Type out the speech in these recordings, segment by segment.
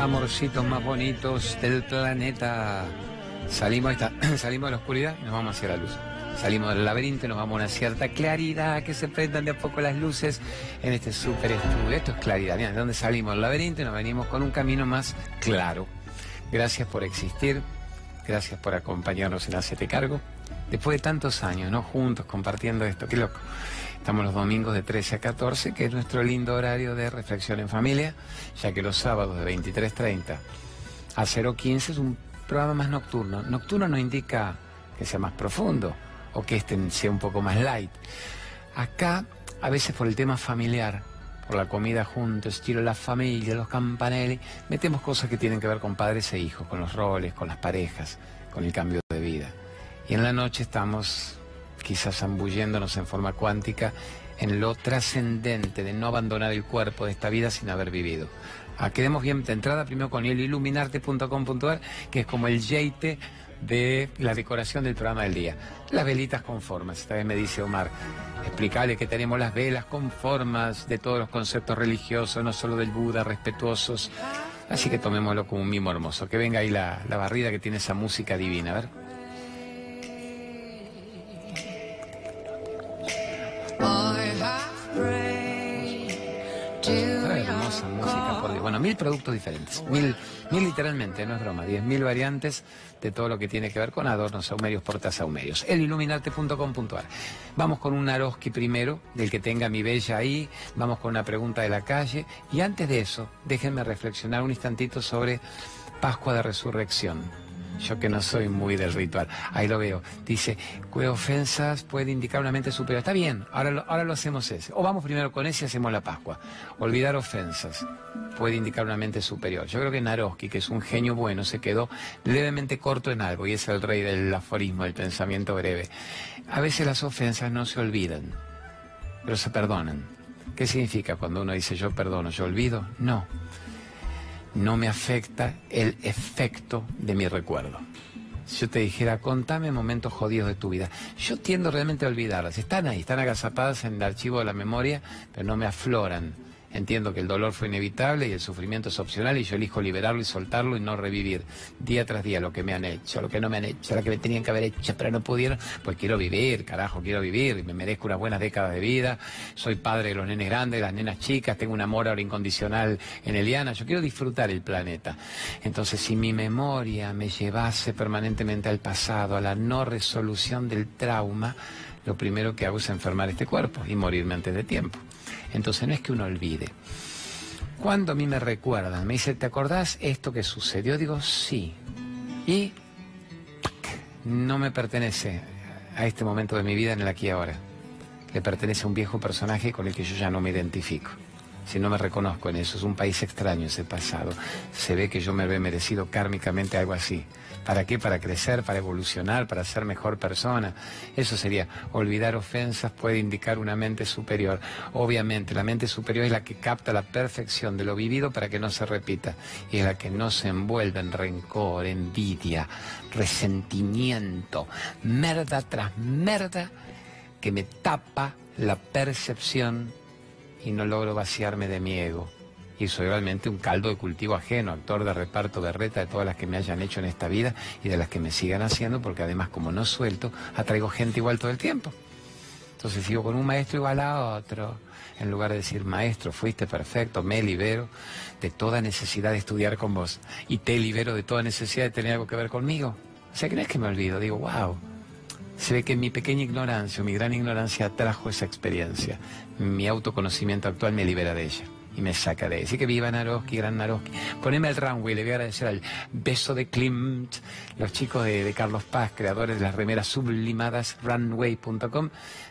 amorcitos más bonitos del planeta. Salimos, salimos de la oscuridad y nos vamos hacia la luz. Salimos del laberinto y nos vamos a una cierta claridad que se prendan de a poco las luces en este super estudio. Esto es claridad. Mira, de dónde salimos del laberinto nos venimos con un camino más claro. Gracias por existir. Gracias por acompañarnos en Hacete Cargo. Después de tantos años, ¿no? Juntos compartiendo esto. Qué loco. Estamos los domingos de 13 a 14, que es nuestro lindo horario de reflexión en familia, ya que los sábados de 23.30 a 0.15 es un programa más nocturno. Nocturno no indica que sea más profundo o que este sea un poco más light. Acá, a veces por el tema familiar, por la comida juntos, estilo la familia, los campanelli, metemos cosas que tienen que ver con padres e hijos, con los roles, con las parejas, con el cambio de vida. Y en la noche estamos quizás zambulléndonos en forma cuántica en lo trascendente de no abandonar el cuerpo de esta vida sin haber vivido. Ah, quedemos bien de entrada primero con el iluminarte.com.ar, que es como el yeite de la decoración del programa del día. Las velitas con formas. Esta vez me dice Omar, explicarle que tenemos las velas con formas de todos los conceptos religiosos, no solo del Buda, respetuosos. Así que tomémoslo como un mimo hermoso. Que venga ahí la, la barrida que tiene esa música divina. A ver. Hermosa música, por Bueno, mil productos diferentes, mil, mil literalmente, no es broma, diez mil variantes de todo lo que tiene que ver con adornos saumerios, portas saumerios. Eliluminarte.com.ar. Vamos con un Aroski primero, del que tenga mi bella ahí, vamos con una pregunta de la calle, y antes de eso, déjenme reflexionar un instantito sobre Pascua de Resurrección. Yo que no soy muy del ritual. Ahí lo veo. Dice, ¿qué ofensas puede indicar una mente superior? Está bien, ahora lo, ahora lo hacemos ese. O vamos primero con ese y hacemos la Pascua. Olvidar ofensas puede indicar una mente superior. Yo creo que Naroski, que es un genio bueno, se quedó levemente corto en algo y es el rey del aforismo, del pensamiento breve. A veces las ofensas no se olvidan, pero se perdonan. ¿Qué significa cuando uno dice yo perdono, yo olvido? No no me afecta el efecto de mi recuerdo. Si yo te dijera, contame momentos jodidos de tu vida, yo tiendo realmente a olvidarlas. Están ahí, están agazapadas en el archivo de la memoria, pero no me afloran Entiendo que el dolor fue inevitable y el sufrimiento es opcional y yo elijo liberarlo y soltarlo y no revivir día tras día lo que me han hecho, lo que no me han hecho, lo que me tenían que haber hecho, pero no pudieron. Pues quiero vivir, carajo, quiero vivir me merezco unas buenas décadas de vida. Soy padre de los nenes grandes, de las nenas chicas, tengo un amor ahora incondicional en Eliana. Yo quiero disfrutar el planeta. Entonces, si mi memoria me llevase permanentemente al pasado, a la no resolución del trauma, lo primero que hago es enfermar este cuerpo y morirme antes de tiempo. Entonces no es que uno olvide. Cuando a mí me recuerdan, me dice, ¿te acordás esto que sucedió? Digo, sí. Y no me pertenece a este momento de mi vida en el aquí y ahora. Le pertenece a un viejo personaje con el que yo ya no me identifico. Si no me reconozco en eso, es un país extraño ese pasado. Se ve que yo me he merecido kármicamente algo así. ¿Para qué? Para crecer, para evolucionar, para ser mejor persona. Eso sería, olvidar ofensas puede indicar una mente superior. Obviamente, la mente superior es la que capta la perfección de lo vivido para que no se repita. Y es la que no se envuelve en rencor, envidia, resentimiento, merda tras merda que me tapa la percepción y no logro vaciarme de mi ego y soy realmente un caldo de cultivo ajeno, actor de reparto de reta de todas las que me hayan hecho en esta vida y de las que me sigan haciendo, porque además como no suelto, atraigo gente igual todo el tiempo. Entonces sigo con un maestro igual a otro, en lugar de decir, maestro, fuiste perfecto, me libero de toda necesidad de estudiar con vos y te libero de toda necesidad de tener algo que ver conmigo. O sea, que no es que me olvido, digo, wow, se ve que mi pequeña ignorancia, mi gran ignorancia trajo esa experiencia. Mi autoconocimiento actual me libera de ella me saca de Así que viva Naroski, gran Naroski. Poneme el runway, le voy a agradecer al beso de Klimt, los chicos de, Carlos Paz, creadores de las remeras sublimadas runway.com,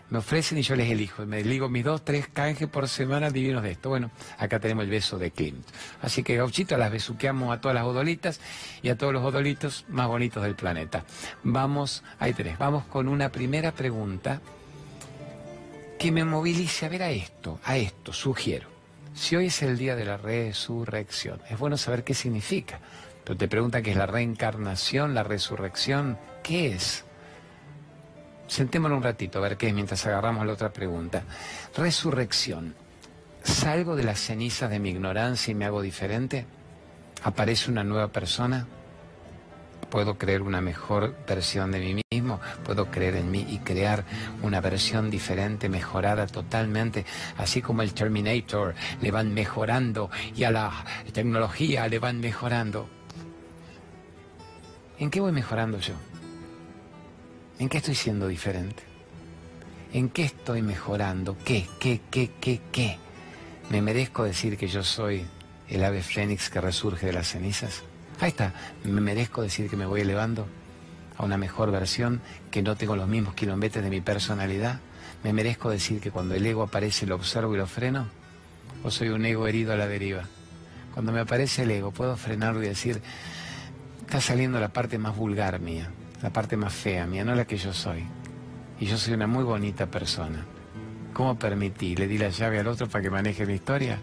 me ofrecen y yo les elijo. Me digo mis dos, tres canjes por semana divinos de esto. Bueno, acá tenemos el beso de Klimt. Así que gauchito, las besuqueamos a todas las odolitas y a todos los odolitos más bonitos del planeta. Vamos, ahí tenés, vamos con una primera pregunta que me movilice a ver a esto, a esto, sugiero. Si hoy es el día de la resurrección, es bueno saber qué significa. Pero te preguntan qué es la reencarnación, la resurrección, ¿qué es? Sentémonos un ratito a ver qué es mientras agarramos la otra pregunta. Resurrección. ¿Salgo de las cenizas de mi ignorancia y me hago diferente? aparece una nueva persona, puedo creer una mejor versión de mí mismo, puedo creer en mí y crear una versión diferente, mejorada totalmente, así como el Terminator le van mejorando y a la tecnología le van mejorando. ¿En qué voy mejorando yo? ¿En qué estoy siendo diferente? ¿En qué estoy mejorando? ¿Qué, qué, qué, qué, qué? ¿Me merezco decir que yo soy el ave fénix que resurge de las cenizas? Ahí está, me merezco decir que me voy elevando a una mejor versión, que no tengo los mismos kilómetros de mi personalidad. Me merezco decir que cuando el ego aparece lo observo y lo freno. O soy un ego herido a la deriva. Cuando me aparece el ego, puedo frenarlo y decir, está saliendo la parte más vulgar mía, la parte más fea mía, no la que yo soy. Y yo soy una muy bonita persona. ¿Cómo permití? ¿Le di la llave al otro para que maneje mi historia?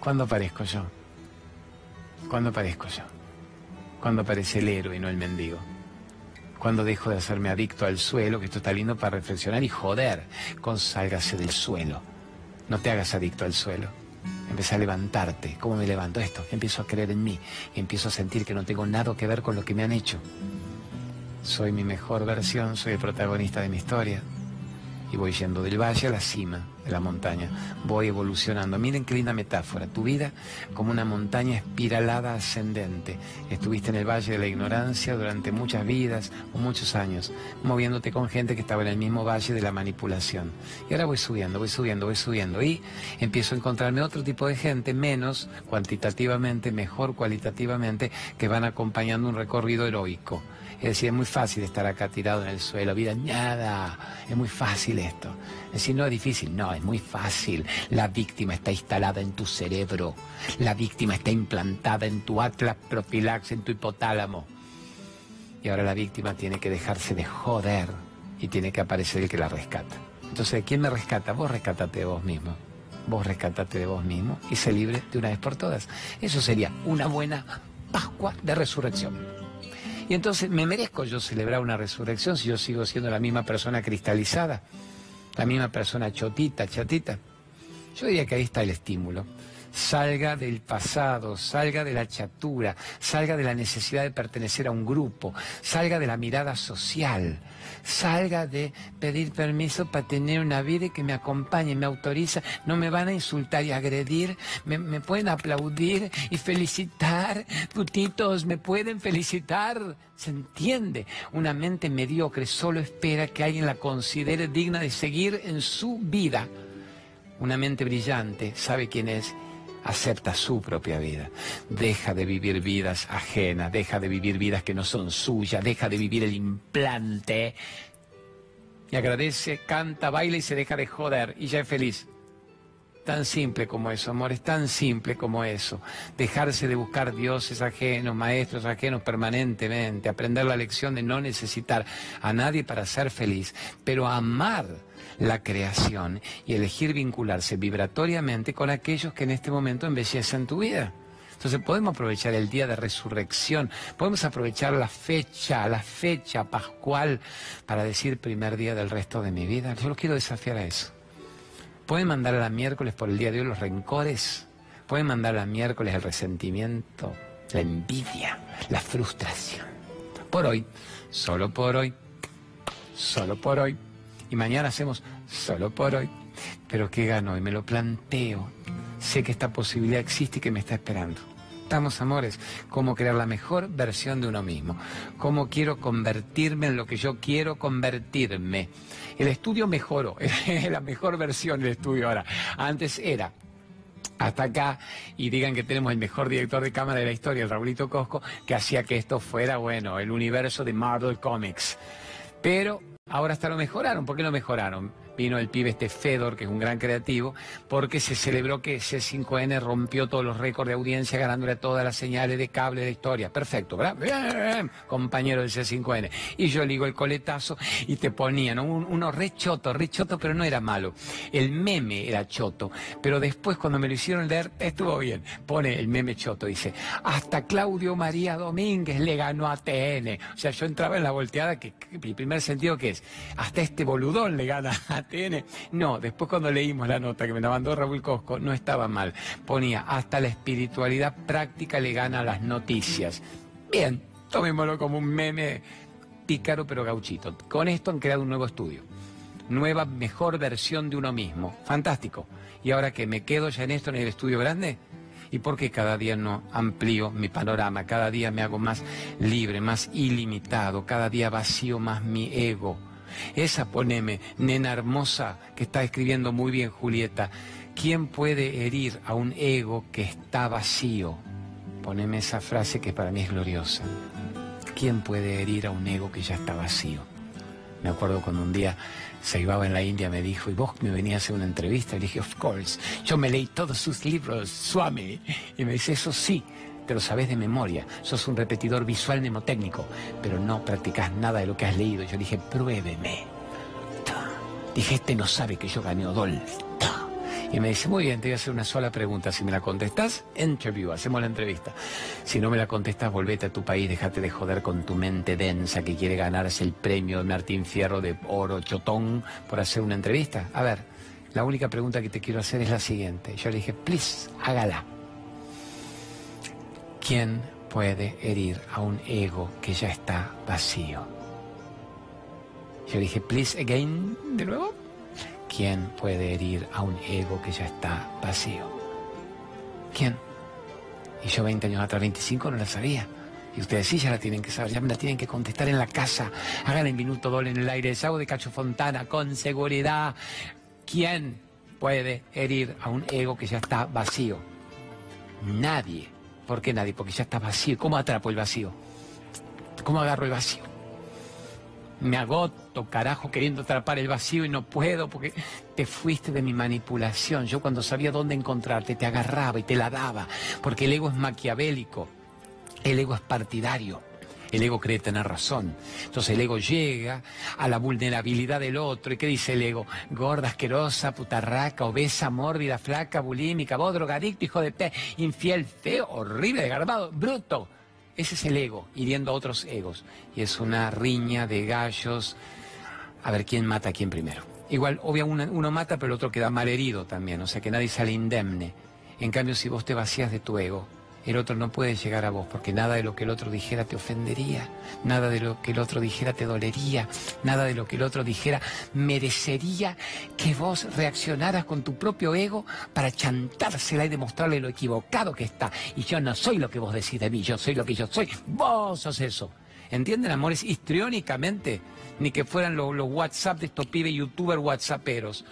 ¿Cuándo aparezco yo? ¿Cuándo aparezco yo? Cuando aparece el héroe y no el mendigo. Cuando dejo de hacerme adicto al suelo, que esto está lindo para reflexionar y joder, con sálgase del suelo. No te hagas adicto al suelo. Empecé a levantarte. ¿Cómo me levanto esto? Empiezo a creer en mí empiezo a sentir que no tengo nada que ver con lo que me han hecho. Soy mi mejor versión, soy el protagonista de mi historia y voy yendo del valle a la cima de la montaña. Voy evolucionando. Miren qué linda metáfora. Tu vida como una montaña espiralada ascendente. Estuviste en el valle de la ignorancia durante muchas vidas o muchos años, moviéndote con gente que estaba en el mismo valle de la manipulación. Y ahora voy subiendo, voy subiendo, voy subiendo. Y empiezo a encontrarme otro tipo de gente, menos cuantitativamente, mejor cualitativamente, que van acompañando un recorrido heroico. Es decir, es muy fácil estar acá tirado en el suelo, vida, nada, es muy fácil esto. Es decir, no es difícil, no, es muy fácil. La víctima está instalada en tu cerebro, la víctima está implantada en tu atlas profilax, en tu hipotálamo. Y ahora la víctima tiene que dejarse de joder y tiene que aparecer el que la rescata. Entonces, ¿quién me rescata? Vos rescatate de vos mismo. Vos rescatate de vos mismo y se libre de una vez por todas. Eso sería una buena Pascua de resurrección. Y entonces, ¿me merezco yo celebrar una resurrección si yo sigo siendo la misma persona cristalizada? La misma persona chotita, chatita. Yo diría que ahí está el estímulo. Salga del pasado, salga de la chatura, salga de la necesidad de pertenecer a un grupo, salga de la mirada social, salga de pedir permiso para tener una vida que me acompañe, me autoriza, no me van a insultar y agredir, me, pueden aplaudir y felicitar, putitos, me pueden felicitar. ¿Se entiende? Una mente mediocre solo espera que alguien la considere digna de seguir en su vida. Una mente brillante sabe quién es acepta su propia vida. Deja de vivir vidas ajenas, deja de vivir vidas que no son suyas, deja de vivir el implante. Y agradece, canta, baila y se deja de joder y ya es feliz. Tan simple como eso, amor, es tan simple como eso. Dejarse de buscar dioses ajenos, maestros ajenos permanentemente, aprender la lección de no necesitar a nadie para ser feliz, pero amar la creación y elegir vincularse vibratoriamente con aquellos que en este momento embellecen tu vida. Entonces podemos aprovechar el día de resurrección, podemos aprovechar la fecha, la fecha pascual para decir primer día del resto de mi vida. Yo los quiero desafiar a eso. Pueden mandar a la miércoles por el día de hoy los rencores, pueden mandar a la miércoles el resentimiento, la envidia, la frustración. Por hoy, solo por hoy, solo por hoy y mañana hacemos solo por hoy. Pero ¿qué gano? Y me lo planteo. Sé que esta posibilidad existe y que me está esperando. Estamos, amores, cómo crear la mejor versión de uno mismo. Cómo quiero convertirme en lo que yo quiero convertirme. El estudio mejoró, es la mejor versión del estudio ahora. Antes era hasta acá y digan que tenemos el mejor director de cámara de la historia, el Raulito Cosco, que hacía que esto fuera, bueno, el universo de Marvel Comics. Pero Ahora hasta lo mejoraron. ¿Por qué lo mejoraron? Vino el pibe este Fedor, que es un gran creativo, porque se celebró que C5N rompió todos los récords de audiencia ganándole todas las señales de cable de historia. Perfecto, ¿verdad? Bien, compañero del C5N. Y yo le digo el coletazo y te ponían uno re choto, re choto, pero no era malo. El meme era choto, pero después cuando me lo hicieron leer, estuvo bien. Pone el meme choto, dice, hasta Claudio María Domínguez le ganó a TN. O sea, yo entraba en la volteada, que, el primer sentido que es, hasta este boludón le gana a ATN. No, después cuando leímos la nota que me la mandó Raúl Cosco, no estaba mal. Ponía, hasta la espiritualidad práctica le gana a las noticias. Bien, tomémoslo como un meme pícaro pero gauchito. Con esto han creado un nuevo estudio. Nueva, mejor versión de uno mismo. Fantástico. Y ahora que me quedo ya en esto, en el estudio grande, ¿Y por qué cada día no amplío mi panorama? Cada día me hago más libre, más ilimitado, cada día vacío más mi ego. Esa poneme, nena hermosa, que está escribiendo muy bien Julieta. ¿Quién puede herir a un ego que está vacío? Poneme esa frase que para mí es gloriosa. ¿Quién puede herir a un ego que ya está vacío? Me acuerdo cuando un día Saibaba en la India me dijo, ¿y vos me venías a hacer una entrevista? Y le dije, of course, yo me leí todos sus libros, Swami. Y me dice, eso sí, lo sabes de memoria, sos un repetidor visual mnemotécnico, pero no practicás nada de lo que has leído. Yo dije, pruébeme. Dije, este no sabe que yo gané Odol. Y me dice, muy bien, te voy a hacer una sola pregunta. Si me la contestas, interview, hacemos la entrevista. Si no me la contestas, volvete a tu país, déjate de joder con tu mente densa que quiere ganarse el premio de Martín Fierro de oro chotón por hacer una entrevista. A ver, la única pregunta que te quiero hacer es la siguiente. Yo le dije, please, hágala. ¿Quién puede herir a un ego que ya está vacío? Yo dije, please again, de nuevo. ¿Quién puede herir a un ego que ya está vacío? ¿Quién? Y yo 20 años atrás, 25, no la sabía. Y ustedes sí ya la tienen que saber, ya me la tienen que contestar en la casa. Hagan el minuto doble en el aire. Sago de Cacho Fontana, con seguridad. ¿Quién puede herir a un ego que ya está vacío? Nadie. ¿Por qué nadie? Porque ya está vacío. ¿Cómo atrapo el vacío? ¿Cómo agarro el vacío? me agoto, carajo, queriendo atrapar el vacío y no puedo porque te fuiste de mi manipulación. Yo cuando sabía dónde encontrarte te agarraba y te la daba, porque el ego es maquiavélico, el ego es partidario. El ego cree tener razón. Entonces el ego llega a la vulnerabilidad del otro. ¿Y qué dice el ego? Gorda, asquerosa, putarraca, obesa, mórbida, flaca, bulímica, vos drogadicto, hijo de té, infiel, feo, horrible, desgarbado, bruto. Ese es el ego, hiriendo a otros egos. Y es una riña de gallos a ver quién mata a quién primero. Igual, obviamente uno, mata, pero el otro queda mal herido también, o sea que nadie sale indemne. En cambio, si vos te vacías de tu ego, el otro no puede llegar a vos, porque nada de lo que el otro dijera te ofendería, nada de lo que el otro dijera te dolería, nada de lo que el otro dijera merecería que vos reaccionaras con tu propio ego para chantársela y demostrarle lo equivocado que está. Y yo no soy lo que vos decís de mí, yo soy lo que yo soy, vos sos eso. ¿Entienden, amores? Histriónicamente, ni que fueran los, WhatsApp de estos pibes youtubers whatsapperos.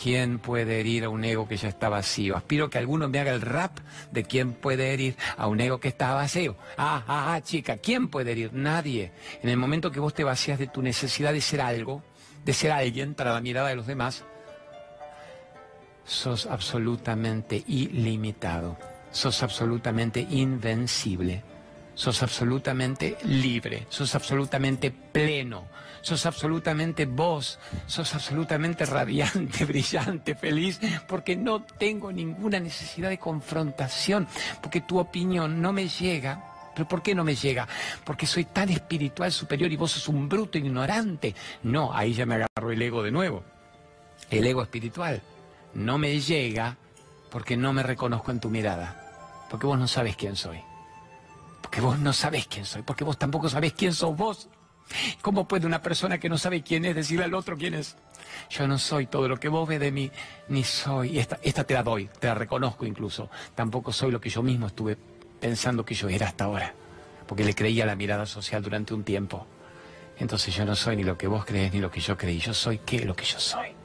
¿Quién puede herir a un ego que ya está vacío? Aspiro que alguno me haga el rap de quién puede herir a un ego que está vacío. Ah, ah, ah, chica, ¿quién puede herir? Nadie. En el momento que vos te vacías de tu necesidad de ser algo, de ser alguien para la mirada de los demás, sos absolutamente ilimitado, sos absolutamente invencible sos absolutamente libre, sos absolutamente pleno, sos absolutamente vos, sos absolutamente radiante, brillante, feliz, porque no tengo ninguna necesidad de confrontación, porque tu opinión no me llega. ¿Pero por qué no me llega? Porque soy tan espiritual superior y vos sos un bruto ignorante. No, ahí ya me agarro el ego de nuevo. El ego espiritual no me llega porque no me reconozco en tu mirada, porque vos no sabes quién soy. Porque vos no sabés quién soy, porque vos tampoco sabés quién sos vos. ¿Cómo puede una persona que no sabe quién es decirle al otro quién es? Yo no soy todo lo que vos ves de mí, ni soy. Esta, esta te la doy, te la reconozco incluso. Tampoco soy lo que yo mismo estuve pensando que yo era hasta ahora, porque le creía la mirada social durante un tiempo. Entonces yo no soy ni lo que vos crees ni lo que yo creí. Yo soy qué lo que yo soy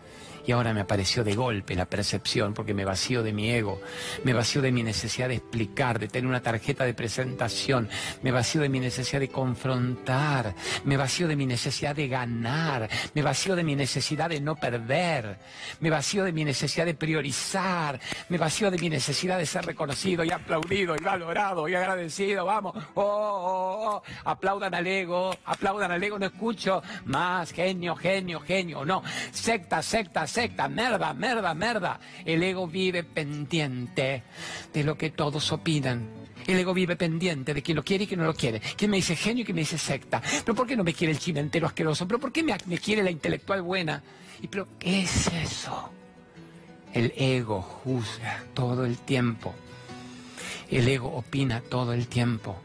y ahora me apareció de golpe la percepción porque me vacío de mi ego, me vacío de mi necesidad de explicar, de tener una tarjeta de presentación, me vacío de mi necesidad de confrontar, me vacío de mi necesidad de ganar, me vacío de mi necesidad de no perder, me vacío de mi necesidad de priorizar, me vacío de mi necesidad de ser reconocido y aplaudido y valorado y agradecido, vamos, oh, oh, oh, aplaudan al ego, aplaudan al ego, no escucho más, genio, genio, genio, no, secta, secta, secta, merda, merda, merda. El ego vive pendiente de lo que todos opinan. El ego vive pendiente de quién lo quiere y quién no lo quiere. Quién me dice genio y quién me dice secta. Pero ¿por qué no me quiere el chimentero asqueroso? ¿Pero por qué me, me quiere la intelectual buena? ¿Y pero qué es eso? El ego juzga todo el tiempo. El ego opina todo el tiempo.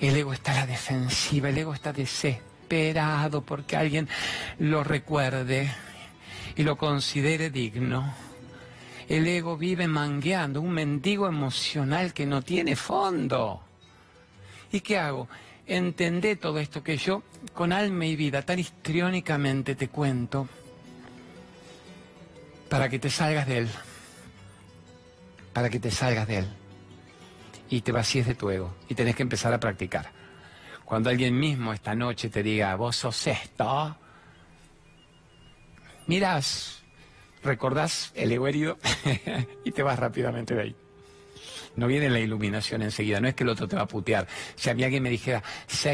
El ego está a la defensiva, el ego está desesperado porque alguien lo recuerde y lo considere digno. El ego vive mangueando, un mendigo emocional que no tiene fondo. ¿Y qué hago? Entendé todo esto que yo, con alma y vida, tan histriónicamente te cuento, para que te salgas de él. Para que te salgas de él y te vacíes de tu ego y tenés que empezar a practicar. Cuando alguien mismo esta noche te diga, vos sos esto, mirás, recordás el ego herido y te vas rápidamente de ahí. No viene la iluminación enseguida, no es que el otro te va a putear. Si a mí alguien me dijera,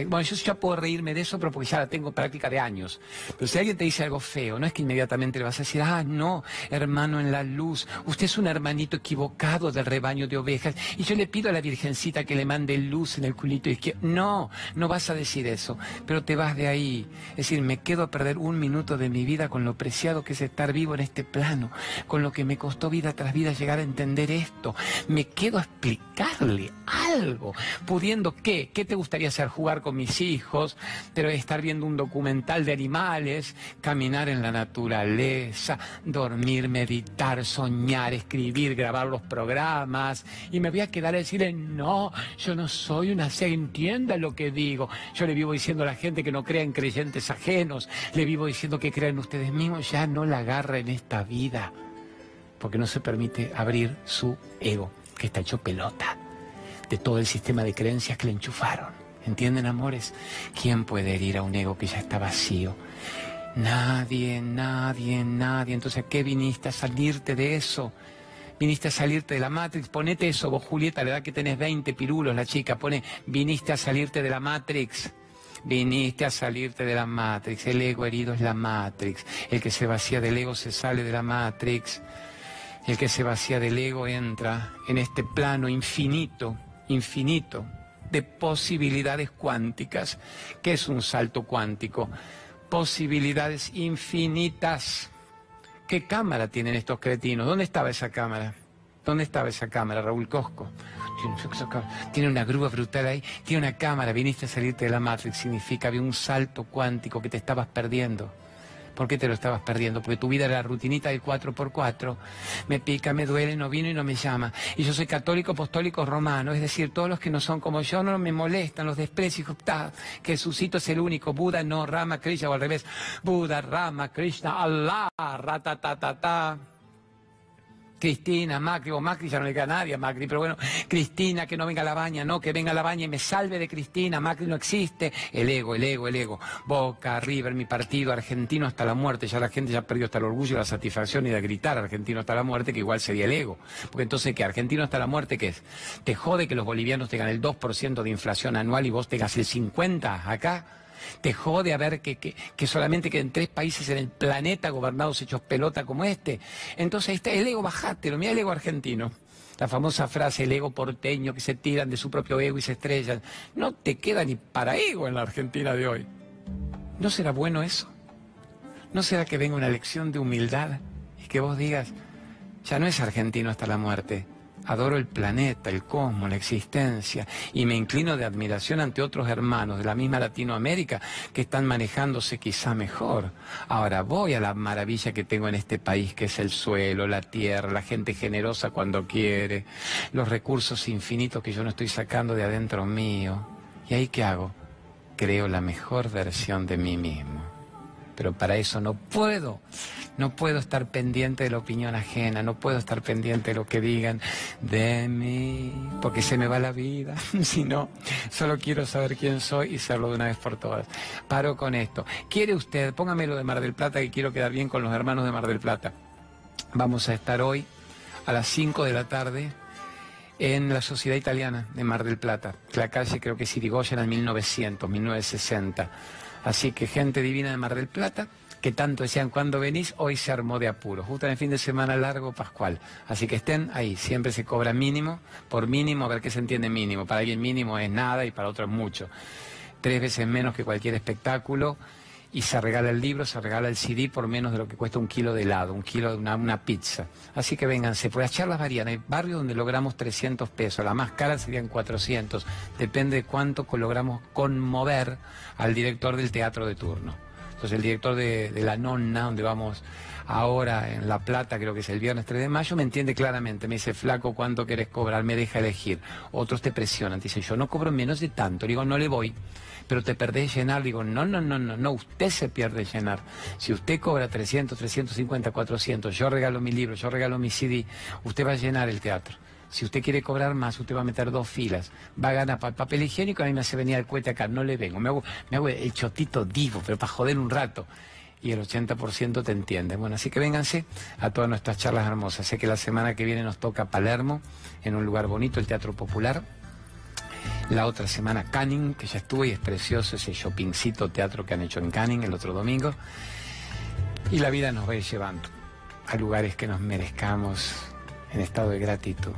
bueno, yo ya puedo reírme de eso, pero porque ya la tengo práctica de años. Pero si alguien te dice algo feo, no es que inmediatamente le vas a decir, ah, no, hermano en la luz, usted es un hermanito equivocado del rebaño de ovejas, y yo le pido a la Virgencita que le mande luz en el culito izquierdo. No, no vas a decir eso, pero te vas de ahí. Es decir, me quedo a perder un minuto de mi vida con lo preciado que es estar vivo en este plano, con lo que me costó vida tras vida llegar a entender esto. Me quedo explicarle algo, pudiendo qué, qué te gustaría hacer, jugar con mis hijos, pero estar viendo un documental de animales, caminar en la naturaleza, dormir, meditar, soñar, escribir, grabar los programas, y me voy a quedar a decirle, no, yo no soy una se entienda lo que digo. Yo le vivo diciendo a la gente que no crea en creyentes ajenos, le vivo diciendo que crean ustedes mismos, ya no la agarra en esta vida, porque no se permite abrir su ego que está hecho pelota de todo el sistema de creencias que le enchufaron. ¿Entienden, amores? ¿Quién puede herir a un ego que ya está vacío? Nadie, nadie, nadie. Entonces, ¿a qué viniste a salirte de eso? Viniste a salirte de la Matrix. Ponete eso, vos, Julieta, la edad que tenés 20 pirulos, la chica. Pone, viniste a salirte de la Matrix. Viniste a salirte de la Matrix. El ego herido es la Matrix. El que se vacía del ego se sale de la Matrix. El que se vacía del ego entra en este plano infinito, infinito, de posibilidades cuánticas. ¿Qué es un salto cuántico? Posibilidades infinitas. ¿Qué cámara tienen estos cretinos? ¿Dónde estaba esa cámara? ¿Dónde estaba esa cámara, Raúl Cosco? Tiene una grúa brutal ahí, tiene una cámara, viniste a salirte de la Matrix, significa había un salto cuántico que te estabas perdiendo. ¿Por qué te lo estabas perdiendo? Porque tu vida era la rutinita del 4x4. Me pica, me duele, no vino y no me llama. Y yo soy católico, apostólico, romano. Es decir, todos los que no son como yo no me molestan, los desprecio. Que Jesucito es el único. Buda no, Rama, Krishna o al revés. Buda, Rama, Krishna, Allah, ratatatata. Cristina, Macri, o Macri ya no le queda a nadie Macri, pero bueno, Cristina, que no venga a la baña, no, que venga a la baña y me salve de Cristina, Macri no existe, el ego, el ego, el ego, Boca, River, mi partido, argentino hasta la muerte, ya la gente ya perdió hasta el orgullo, la satisfacción y de gritar argentino hasta la muerte, que igual sería el ego, porque entonces, ¿qué? Argentino hasta la muerte, ¿qué es? Te jode que los bolivianos tengan el 2% de inflación anual y vos tengas el 50% acá, te jode a ver que, que, solamente queden tres países en el planeta gobernados hechos pelota como este. Entonces está el ego, bajátelo, mira el ego argentino. La famosa frase, el ego porteño, que se tiran de su propio ego y se estrellan. No te queda ni para ego en la Argentina de hoy. ¿No será bueno eso? ¿No será que venga una lección de humildad y que vos digas, ya no es argentino hasta la muerte? Adoro el planeta, el cosmos, la existencia y me inclino de admiración ante otros hermanos de la misma Latinoamérica que están manejándose quizá mejor. Ahora voy a la maravilla que tengo en este país, que es el suelo, la tierra, la gente generosa cuando quiere, los recursos infinitos que yo no estoy sacando de adentro mío. ¿Y ahí qué hago? Creo la mejor versión de mí mismo. Pero para eso no puedo no puedo estar pendiente de la opinión ajena, no puedo estar pendiente de lo que digan de mí, porque se me va la vida. si no, solo quiero saber quién soy y serlo de una vez por todas. Paro con esto. ¿Quiere usted? Póngame lo de Mar del Plata, que quiero quedar bien con los hermanos de Mar del Plata. Vamos a estar hoy a las 5 de la tarde en la Sociedad Italiana de Mar del Plata. La calle creo que es Irigoyen en 1900, 1960. Así que gente divina de Mar del Plata, que tanto decían cuando venís, hoy se armó de apuro, justo en el fin de semana largo pascual. Así que estén ahí, siempre se cobra mínimo, por mínimo, a ver qué se entiende mínimo. Para alguien mínimo es nada y para otro es mucho. Tres veces menos que cualquier espectáculo y se regala el libro, se regala el CD por menos de lo que cuesta un kilo de helado, un kilo de una, pizza. Así que vénganse, pues las charlas varían. Hay barrios donde logramos 300 pesos, la más cara serían 400. Depende de cuánto logramos conmover al director del teatro de turno. Entonces el director de, de La Nonna, donde vamos ahora en La Plata, creo que es el viernes 3 de mayo, me entiende claramente, me dice, flaco, ¿cuánto querés cobrar? Me deja elegir. Otros te presionan, te dicen, yo no cobro menos de tanto, digo, no le voy pero te perdés llenar. Digo, no, no, no, no, no, usted se pierde llenar. Si usted cobra 300, 350, 400, yo regalo mi libro, yo regalo mi CD, usted va a llenar el teatro. Si usted quiere cobrar más, usted va a meter dos filas. Va a ganar papel higiénico, a mí me hace venir el cohete acá, no le vengo. Me hago, me hago el chotito divo, pero para joder un rato. Y el 80% te entiende. Bueno, así que vénganse a todas nuestras charlas hermosas. Sé que la semana que viene nos toca Palermo, en un lugar bonito, el Teatro Popular. La otra semana Canning, que ya estuve y es precioso ese shoppingcito teatro que han hecho en Canning el otro domingo. Y la vida nos va llevando a lugares que nos merezcamos en estado de gratitud.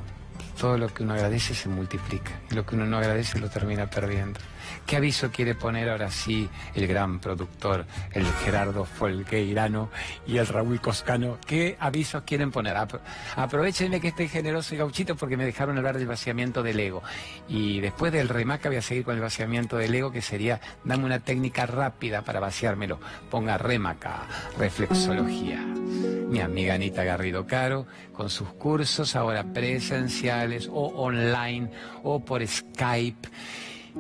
Todo lo que uno agradece se multiplica y lo que uno no agradece lo termina perdiendo. ¿Qué aviso quiere poner ahora sí el gran productor, el Gerardo Folgueirano y el Raúl Coscano? ¿Qué avisos quieren poner? aprovechenme que estoy generoso y gauchito porque me dejaron hablar del vaciamiento del ego. Y después del remaca voy a seguir con el vaciamiento del ego, que sería, dame una técnica rápida para vaciármelo. Ponga remaca, reflexología. Mi amiga Anita Garrido Caro, con sus cursos ahora presenciales o online o por Skype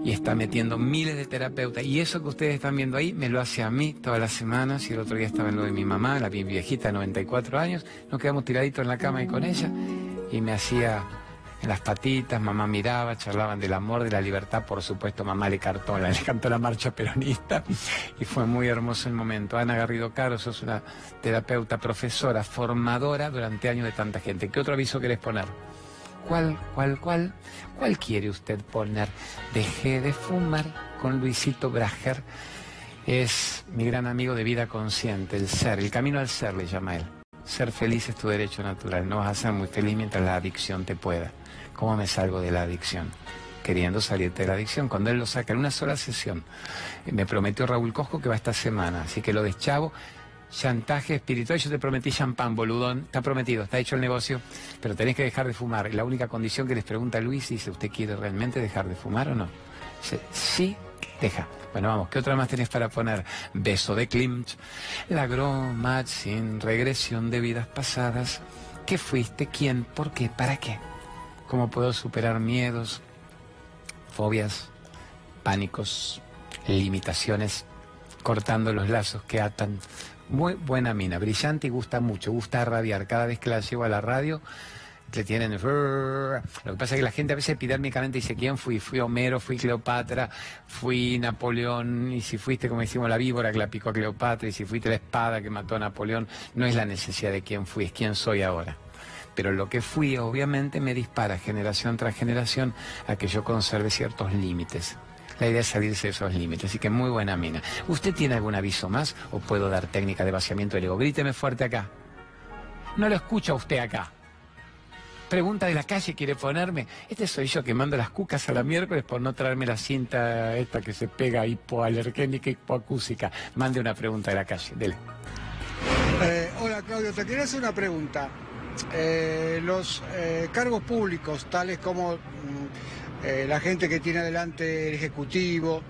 y está metiendo miles de terapeutas. Y eso que ustedes están viendo ahí me lo hace a mí todas las semanas. Y el otro día estaba en lo de mi mamá, la viejita, 94 años. Nos quedamos tiraditos en la cama y con ella. Y me hacía en las patitas, mamá miraba, charlaban del amor, de la libertad, por supuesto, mamá le cantó, le cantó la marcha peronista y fue muy hermoso el momento. Ana Garrido Caro, sos una terapeuta, profesora, formadora durante años de tanta gente. ¿Qué otro aviso querés poner? ¿Cuál, cuál, cuál? ¿Cuál quiere usted poner? Dejé de fumar con Luisito Brager. Es mi gran amigo de vida consciente, el ser, el camino al ser le llama él. Ser feliz es tu derecho natural, no vas a ser muy feliz mientras la adicción te pueda. ¿Cómo me salgo de la adicción? Queriendo salirte de la adicción. Cuando él lo saca en una sola sesión, me prometió Raúl Cosco que va esta semana, así que lo deschavo chantaje espiritual. Yo te prometí champán, boludón. Está prometido, está hecho el negocio, pero tenés que dejar de fumar. La única condición que les pregunta Luis dice, ¿usted quiere realmente dejar de fumar o no? Dice, sí, deja. Bueno, vamos, ¿qué otra más tenés para poner? Beso de Klimt, la sin regresión de vidas pasadas. ¿Qué fuiste? ¿Quién? ¿Por qué? ¿Para qué? ¿Cómo puedo superar miedos, fobias, pánicos, limitaciones, cortando los lazos que atan muy buena mina, brillante y gusta mucho, gusta radiar. Cada vez que la llevo a la radio, le tienen... Lo que pasa es que la gente a veces epidérmicamente dice, ¿quién fui? Fui Homero, fui Cleopatra, fui Napoleón, y si fuiste, como decimos, la víbora que la picó a Cleopatra, y si fuiste la espada que mató a Napoleón, no es la necesidad de quién fui, es quién soy ahora. Pero lo que fui, obviamente, me dispara generación tras generación a que yo conserve ciertos límites. La idea es salirse de esos límites, así que muy buena mina. ¿Usted tiene algún aviso más o puedo dar técnica de vaciamiento del ego? Gríteme fuerte acá. No lo escucha usted acá. Pregunta de la calle quiere ponerme. Este soy yo que mando las cucas a la miércoles por no traerme la cinta esta que se pega hipoalergénica, hipoacúsica. Mande una pregunta de la calle. Dele. Eh, hola Claudio, te quería hacer una pregunta. Eh, los eh, cargos públicos, tales como mm, eh, la gente que tiene adelante el Ejecutivo,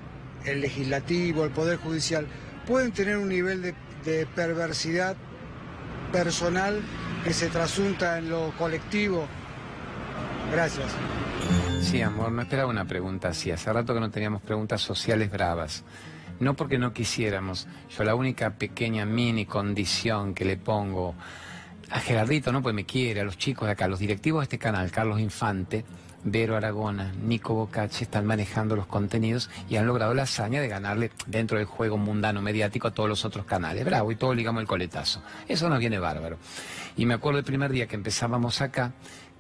el Legislativo, el Poder Judicial, pueden tener un nivel de, perversidad personal que se trasunta en lo colectivo. Gracias. Sí, amor, no esperaba una pregunta así. Hace rato que no teníamos preguntas sociales bravas. No porque no quisiéramos. Yo la única pequeña mini condición que le pongo a Gerardito, no pues me quiere, a los chicos de acá, a los directivos de este canal, Carlos Infante, Vero Aragona, Nico Bocacci están manejando los contenidos y han logrado la hazaña de ganarle dentro del juego mundano mediático a todos los otros canales. Bravo, y todo ligamos el coletazo. Eso nos viene bárbaro. Y me acuerdo el primer día que empezábamos acá,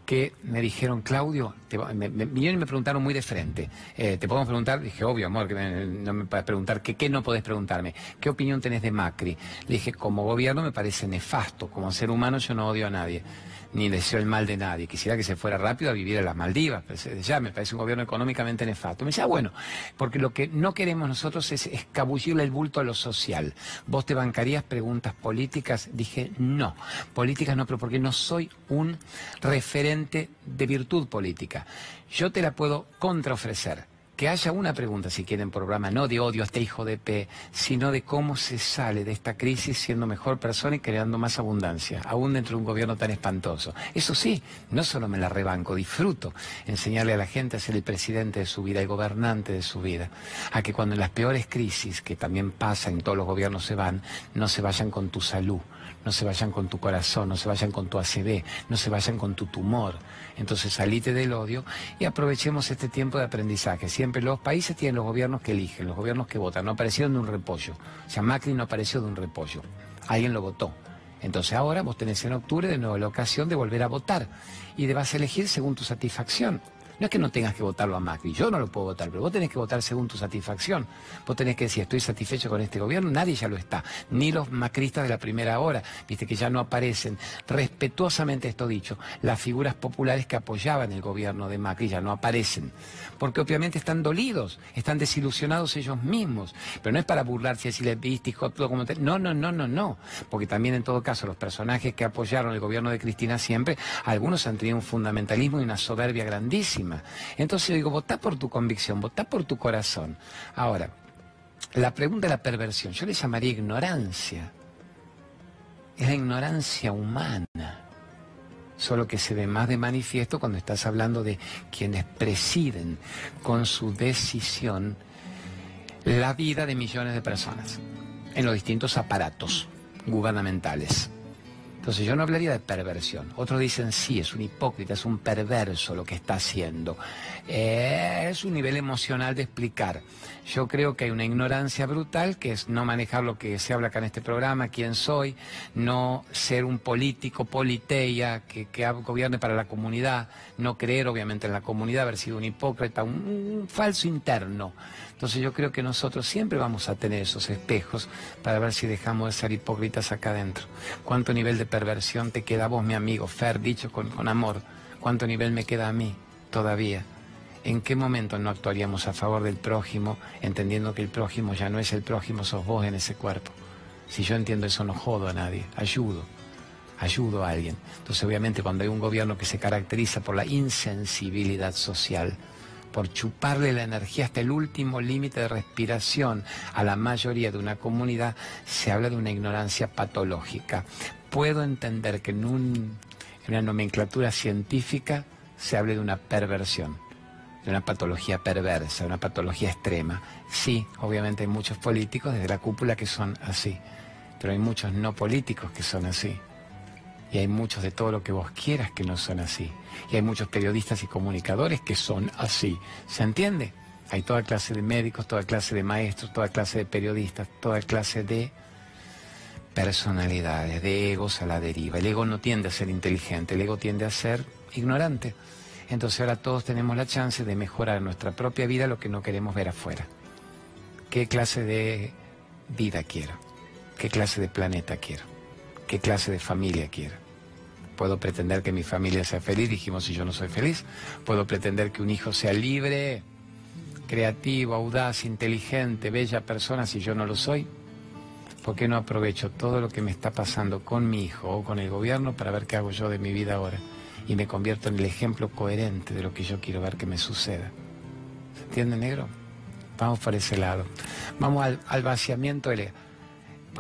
que me dijeron, Claudio, me, vinieron y me preguntaron muy de frente. Eh, ¿Te podemos preguntar? Dije, obvio, amor, que no me puedes preguntar. ¿qué, ¿Qué no podés preguntarme? ¿Qué opinión tenés de Macri? Le dije, como gobierno me parece nefasto. Como ser humano yo no odio a nadie ni deseo el mal de nadie. Quisiera que se fuera rápido a vivir en las Maldivas. Pues, eh, ya me parece un gobierno económicamente nefasto. Me decía, bueno, porque lo que no queremos nosotros es escabullirle el bulto a lo social. ¿Vos te bancarías preguntas políticas? Dije, no. Políticas no, pero porque no soy un referente de virtud política. Yo te la puedo contraofrecer que haya una pregunta, si quieren, programa, no de odio a este hijo de P, sino de cómo se sale de esta crisis siendo mejor persona y creando más abundancia, aún dentro de un gobierno tan espantoso. Eso sí, no solo me la rebanco, disfruto enseñarle a la gente a ser el presidente de su vida, el gobernante de su vida, a que cuando en las peores crisis, que también pasa en todos los gobiernos se van, no se vayan con tu salud, no se vayan con tu corazón, no se vayan con tu ACV, no se vayan con tu tumor. Entonces salite del odio y aprovechemos este tiempo de aprendizaje. Siempre los países tienen los gobiernos que eligen, los gobiernos que votan. No aparecieron de un repollo. O sea, Macri no apareció de un repollo. Alguien lo votó. Entonces ahora vos tenés en octubre de nuevo la ocasión de volver a votar y debas elegir según tu satisfacción. No es que no tengas que votarlo a Macri, yo no lo puedo votar, pero vos tenés que votar según tu satisfacción. Vos tenés que decir, estoy satisfecho con este gobierno, nadie ya lo está, ni los macristas de la primera hora, viste que ya no aparecen. Respetuosamente esto dicho, las figuras populares que apoyaban el gobierno de Macri ya no aparecen, porque obviamente están dolidos, están desilusionados ellos mismos, pero no es para burlarse y decirles, viste, hijo, todo como te... No, no, no, no, no, porque también en todo caso los personajes que apoyaron el gobierno de Cristina siempre, algunos han tenido un fundamentalismo y una soberbia grandísima. Entonces yo digo, votá por tu convicción, votá por tu corazón. Ahora, la pregunta de la perversión, yo le llamaría ignorancia. Es la ignorancia humana. Solo que se ve más de manifiesto cuando estás hablando de quienes presiden con su decisión la vida de millones de personas en los distintos aparatos gubernamentales. Entonces yo no hablaría de perversión. Otros dicen, sí, es un hipócrita, es un perverso lo que está haciendo. Eh, es un nivel emocional de explicar. Yo creo que hay una ignorancia brutal, que es no manejar lo que se habla acá en este programa, quién soy, no ser un político politeia que, que gobierne para la comunidad, no creer obviamente en la comunidad, haber sido un hipócrita, un falso interno. Entonces yo creo que nosotros siempre vamos a tener esos espejos para ver si dejamos de ser hipócritas acá adentro. ¿Cuánto nivel de perversión te queda a vos, mi amigo? Fer, dicho con, con amor. ¿Cuánto nivel me queda a mí todavía? ¿En qué momento no actuaríamos a favor del prójimo, entendiendo que el prójimo ya no es el prójimo, sos vos en ese cuerpo? Si yo entiendo eso, no jodo a nadie, ayudo, ayudo a alguien. Entonces, obviamente, cuando hay un gobierno que se caracteriza por la insensibilidad social, por chuparle la energía hasta el último límite de respiración a la mayoría de una comunidad, se habla de una ignorancia patológica. Puedo entender que en, una nomenclatura científica se hable de una perversión, de una patología perversa, una patología extrema. Sí, obviamente hay muchos políticos desde la cúpula que son así, pero hay muchos no políticos que son así. Y hay muchos de todo lo que vos quieras que no son así. Y hay muchos periodistas y comunicadores que son así. ¿Se entiende? Hay toda clase de médicos, toda clase de maestros, toda clase de periodistas, toda clase de personalidades, de egos a la deriva. El ego no tiende a ser inteligente, el ego tiende a ser ignorante. Entonces ahora todos tenemos la chance de mejorar nuestra propia vida lo que no queremos ver afuera. ¿Qué clase de vida quiero? ¿Qué clase de planeta quiero? ¿Qué clase de familia quiero? Puedo pretender que mi familia sea feliz, dijimos si yo no soy feliz. Puedo pretender que un hijo sea libre, creativo, audaz, inteligente, bella persona si yo no lo soy. ¿Por qué no aprovecho todo lo que me está pasando con mi hijo o con el gobierno para ver qué hago yo de mi vida ahora? Y me convierto en el ejemplo coherente de lo que yo quiero ver que me suceda. ¿Se entiende, negro? Vamos por ese lado. Vamos al, vaciamiento de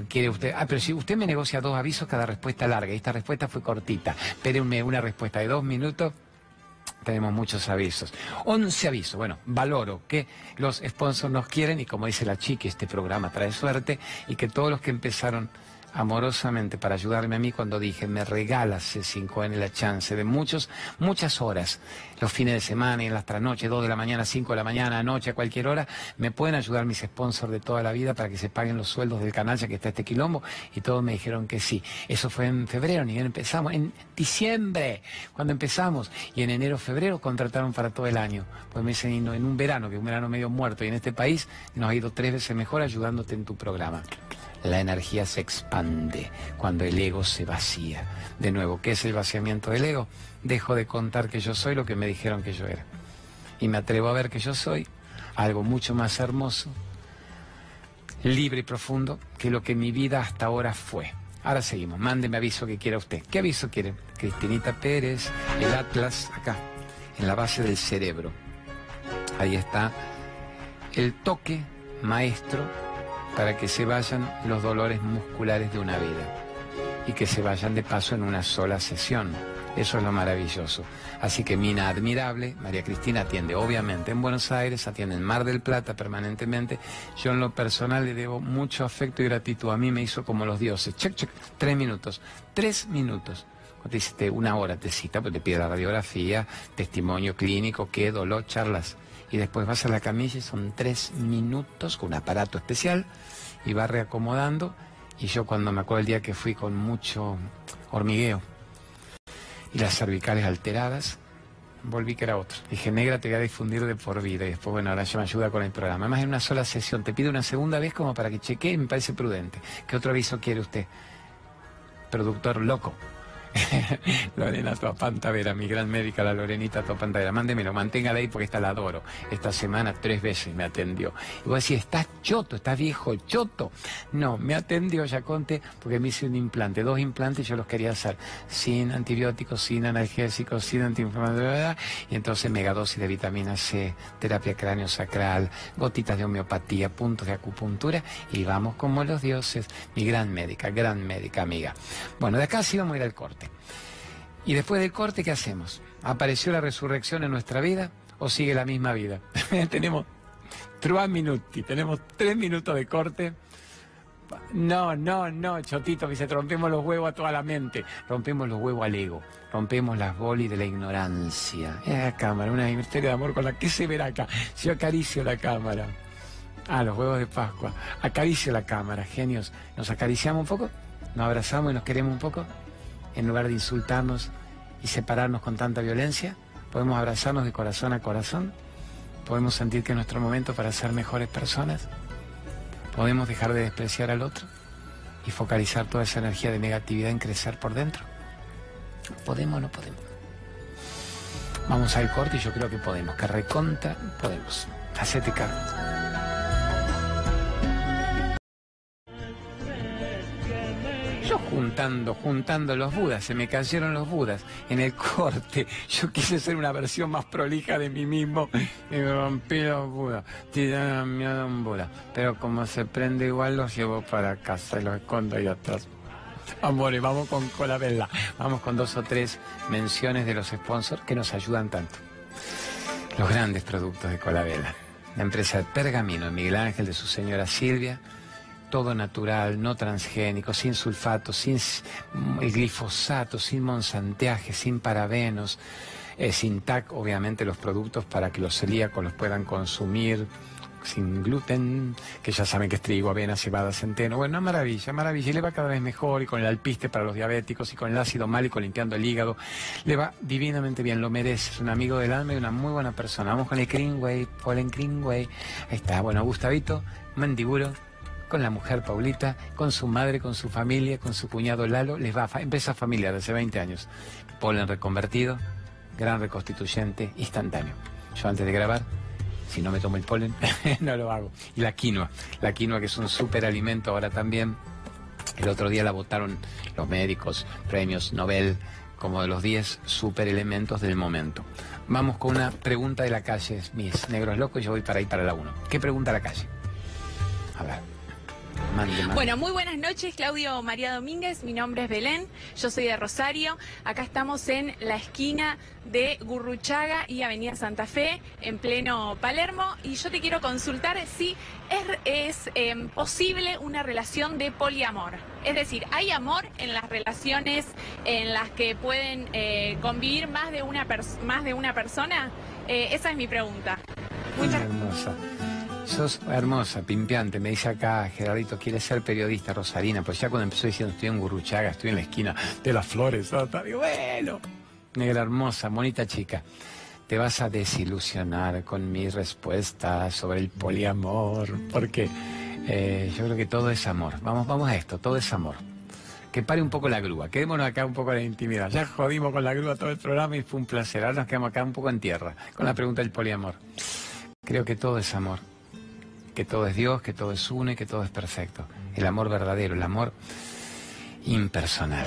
quiere usted. Ah, pero si usted me negocia dos avisos, cada respuesta larga. Esta respuesta fue cortita. Espérenme una respuesta de dos minutos. Tenemos muchos avisos. Once avisos. Bueno, valoro que los sponsors nos quieren y como dice la chica, este programa trae suerte y que todos los que empezaron amorosamente para ayudarme a mí cuando dije, me regalas C5N la chance de muchos, muchas horas, los fines de semana y en las trasnoches, 2 de la mañana, 5 de la mañana, anoche, a cualquier hora, me pueden ayudar mis sponsors de toda la vida para que se paguen los sueldos del canal ya que está este quilombo y todos me dijeron que sí. Eso fue en febrero, ni bien empezamos, en diciembre, cuando empezamos, y en enero, febrero contrataron para todo el año, pues me dicen, en un verano, que es un verano medio muerto, y en este país nos ha ido tres veces mejor ayudándote en tu programa la energía se expande cuando el ego se vacía. De nuevo, ¿qué es el vaciamiento del ego? Dejo de contar que yo soy lo que me dijeron que yo era. Y me atrevo a ver que yo soy algo mucho más hermoso, libre y profundo que lo que mi vida hasta ahora fue. Ahora seguimos, mándeme aviso que quiera usted. ¿Qué aviso quiere? Cristinita Pérez, el Atlas, acá, en la base del cerebro. Ahí está el toque maestro para que se vayan los dolores musculares de una vida y que se vayan de paso en una sola sesión. Eso es lo maravilloso. Así que Mina Admirable, María Cristina atiende obviamente en Buenos Aires, atiende en Mar del Plata permanentemente. Yo en lo personal le debo mucho afecto y gratitud. A mí me hizo como los dioses. Check, check, tres minutos. Tres minutos. Cuando te una hora, te cita, pues te pide la radiografía, testimonio clínico, qué dolor, charlas y después vas a la camilla y son tres minutos con un aparato especial y va reacomodando. Y yo cuando me acuerdo el día que fui con mucho hormigueo y las cervicales alteradas, volví que era otro. Dije, negra, te voy a difundir de por vida. Y después, bueno, ahora ya me ayuda con el programa. Además, en una sola sesión. Te pido una segunda vez como para que chequee me parece prudente. ¿Qué otro aviso quiere usted? Productor loco. Lorena Tuapantavera, mi gran médica, la Lorenita Tuapantavera. Mándemelo, manténgala ahí porque esta la adoro. Esta semana tres veces me atendió. Y vos decís, estás choto, estás viejo, choto. No, me atendió Yaconte porque me hice un implante, dos implantes yo los quería hacer sin antibióticos, sin analgésicos, sin antiinflamatorios. Y entonces megadosis de vitamina C, terapia cráneo sacral, gotitas de homeopatía, puntos de acupuntura y vamos como los dioses. Mi gran médica, gran médica amiga. Bueno, de acá sí vamos a ir al corte. Y después del corte, ¿qué hacemos? ¿Apareció la resurrección en nuestra vida o sigue la misma vida? tenemos tres minutos, tenemos tres minutos de corte. No, no, no, Chotito, dice, rompemos los huevos a toda la mente, rompemos los huevos al ego, rompemos las bolis de la ignorancia. Es la cámara, una misterio de amor con la que se verá acá. Yo acaricio la cámara. Ah, los huevos de Pascua. Acaricio la cámara, genios. ¿Nos acariciamos un poco? ¿Nos abrazamos y nos queremos un poco? En lugar de insultarnos y separarnos con tanta violencia, podemos abrazarnos de corazón a corazón, podemos sentir que es nuestro momento para ser mejores personas, podemos dejar de despreciar al otro y focalizar toda esa energía de negatividad en crecer por dentro. ¿Podemos o no podemos? Vamos al corte y yo creo que podemos, que recontra podemos. Hacete cargo. Juntando, juntando los budas, se me cayeron los budas en el corte. Yo quise ser una versión más prolija de mí mismo y rompí los budas, tiraron miedo un Buda. Pero como se prende igual, los llevo para casa y los escondo ahí atrás. Amores, vamos con Colabella, vamos con dos o tres menciones de los sponsors que nos ayudan tanto. Los grandes productos de Colabella. La empresa de Pergamino, Miguel Ángel, de su señora Silvia, todo natural, no transgénico, sin sulfato, sin glifosato, sin monsanteaje, sin parabenos, eh, sin TAC, obviamente los productos para que los celíacos los puedan consumir sin gluten, que ya saben que es trigo, avena, cebada, centeno. Bueno, maravilla, maravilla. Y le va cada vez mejor y con el alpiste para los diabéticos y con el ácido málico limpiando el hígado. Le va divinamente bien, lo merece. Es un amigo del alma y una muy buena persona. Vamos con el Greenway, Polen Greenway. Ahí está, bueno, Gustavito, Mendiburo con la mujer Paulita, con su madre, con su familia, con su cuñado Lalo, les va, empresa familiar hace 20 años. Polen reconvertido, gran reconstituyente, instantáneo. Yo antes de grabar, si no me tomo el polen, no lo hago. Y la quinoa, la quinoa que es un súper alimento ahora también. El otro día la votaron los médicos, premios Nobel, como de los 10 elementos del momento. Vamos con una pregunta de la calle, mis negros locos, yo voy para ahí para la 1. ¿Qué pregunta la calle? A ver. Bueno, muy buenas noches, Claudio María Domínguez. Mi nombre es Belén, yo soy de Rosario. Acá estamos en la esquina de Gurruchaga y Avenida Santa Fe, en pleno Palermo. Y yo te quiero consultar si es, em, posible una relación de poliamor. Es decir, ¿hay amor en las relaciones en las que pueden eh, convivir más de una, más de una persona? Eh, esa es mi pregunta. Muchas hermosa. Sos hermosa, pimpeante. Me dice acá, Gerardito, quiere ser periodista, Rosarina. Pues ya cuando empezó diciendo, estoy en Gurruchaga, estoy en la esquina de las flores. Digo, bueno, negra hermosa, bonita chica. Te vas a desilusionar con mi respuesta sobre el poliamor, porque eh, yo creo que todo es amor. Vamos, vamos a esto, todo es amor. Que pare un poco la grúa, quedémonos acá un poco en la intimidad. Ya jodimos con la grúa todo el programa y fue un placer. Ahora nos quedamos acá un poco en tierra con la pregunta del poliamor. Creo que todo es amor que todo es Dios, que todo es uno y que todo es perfecto. El amor verdadero, el amor impersonal,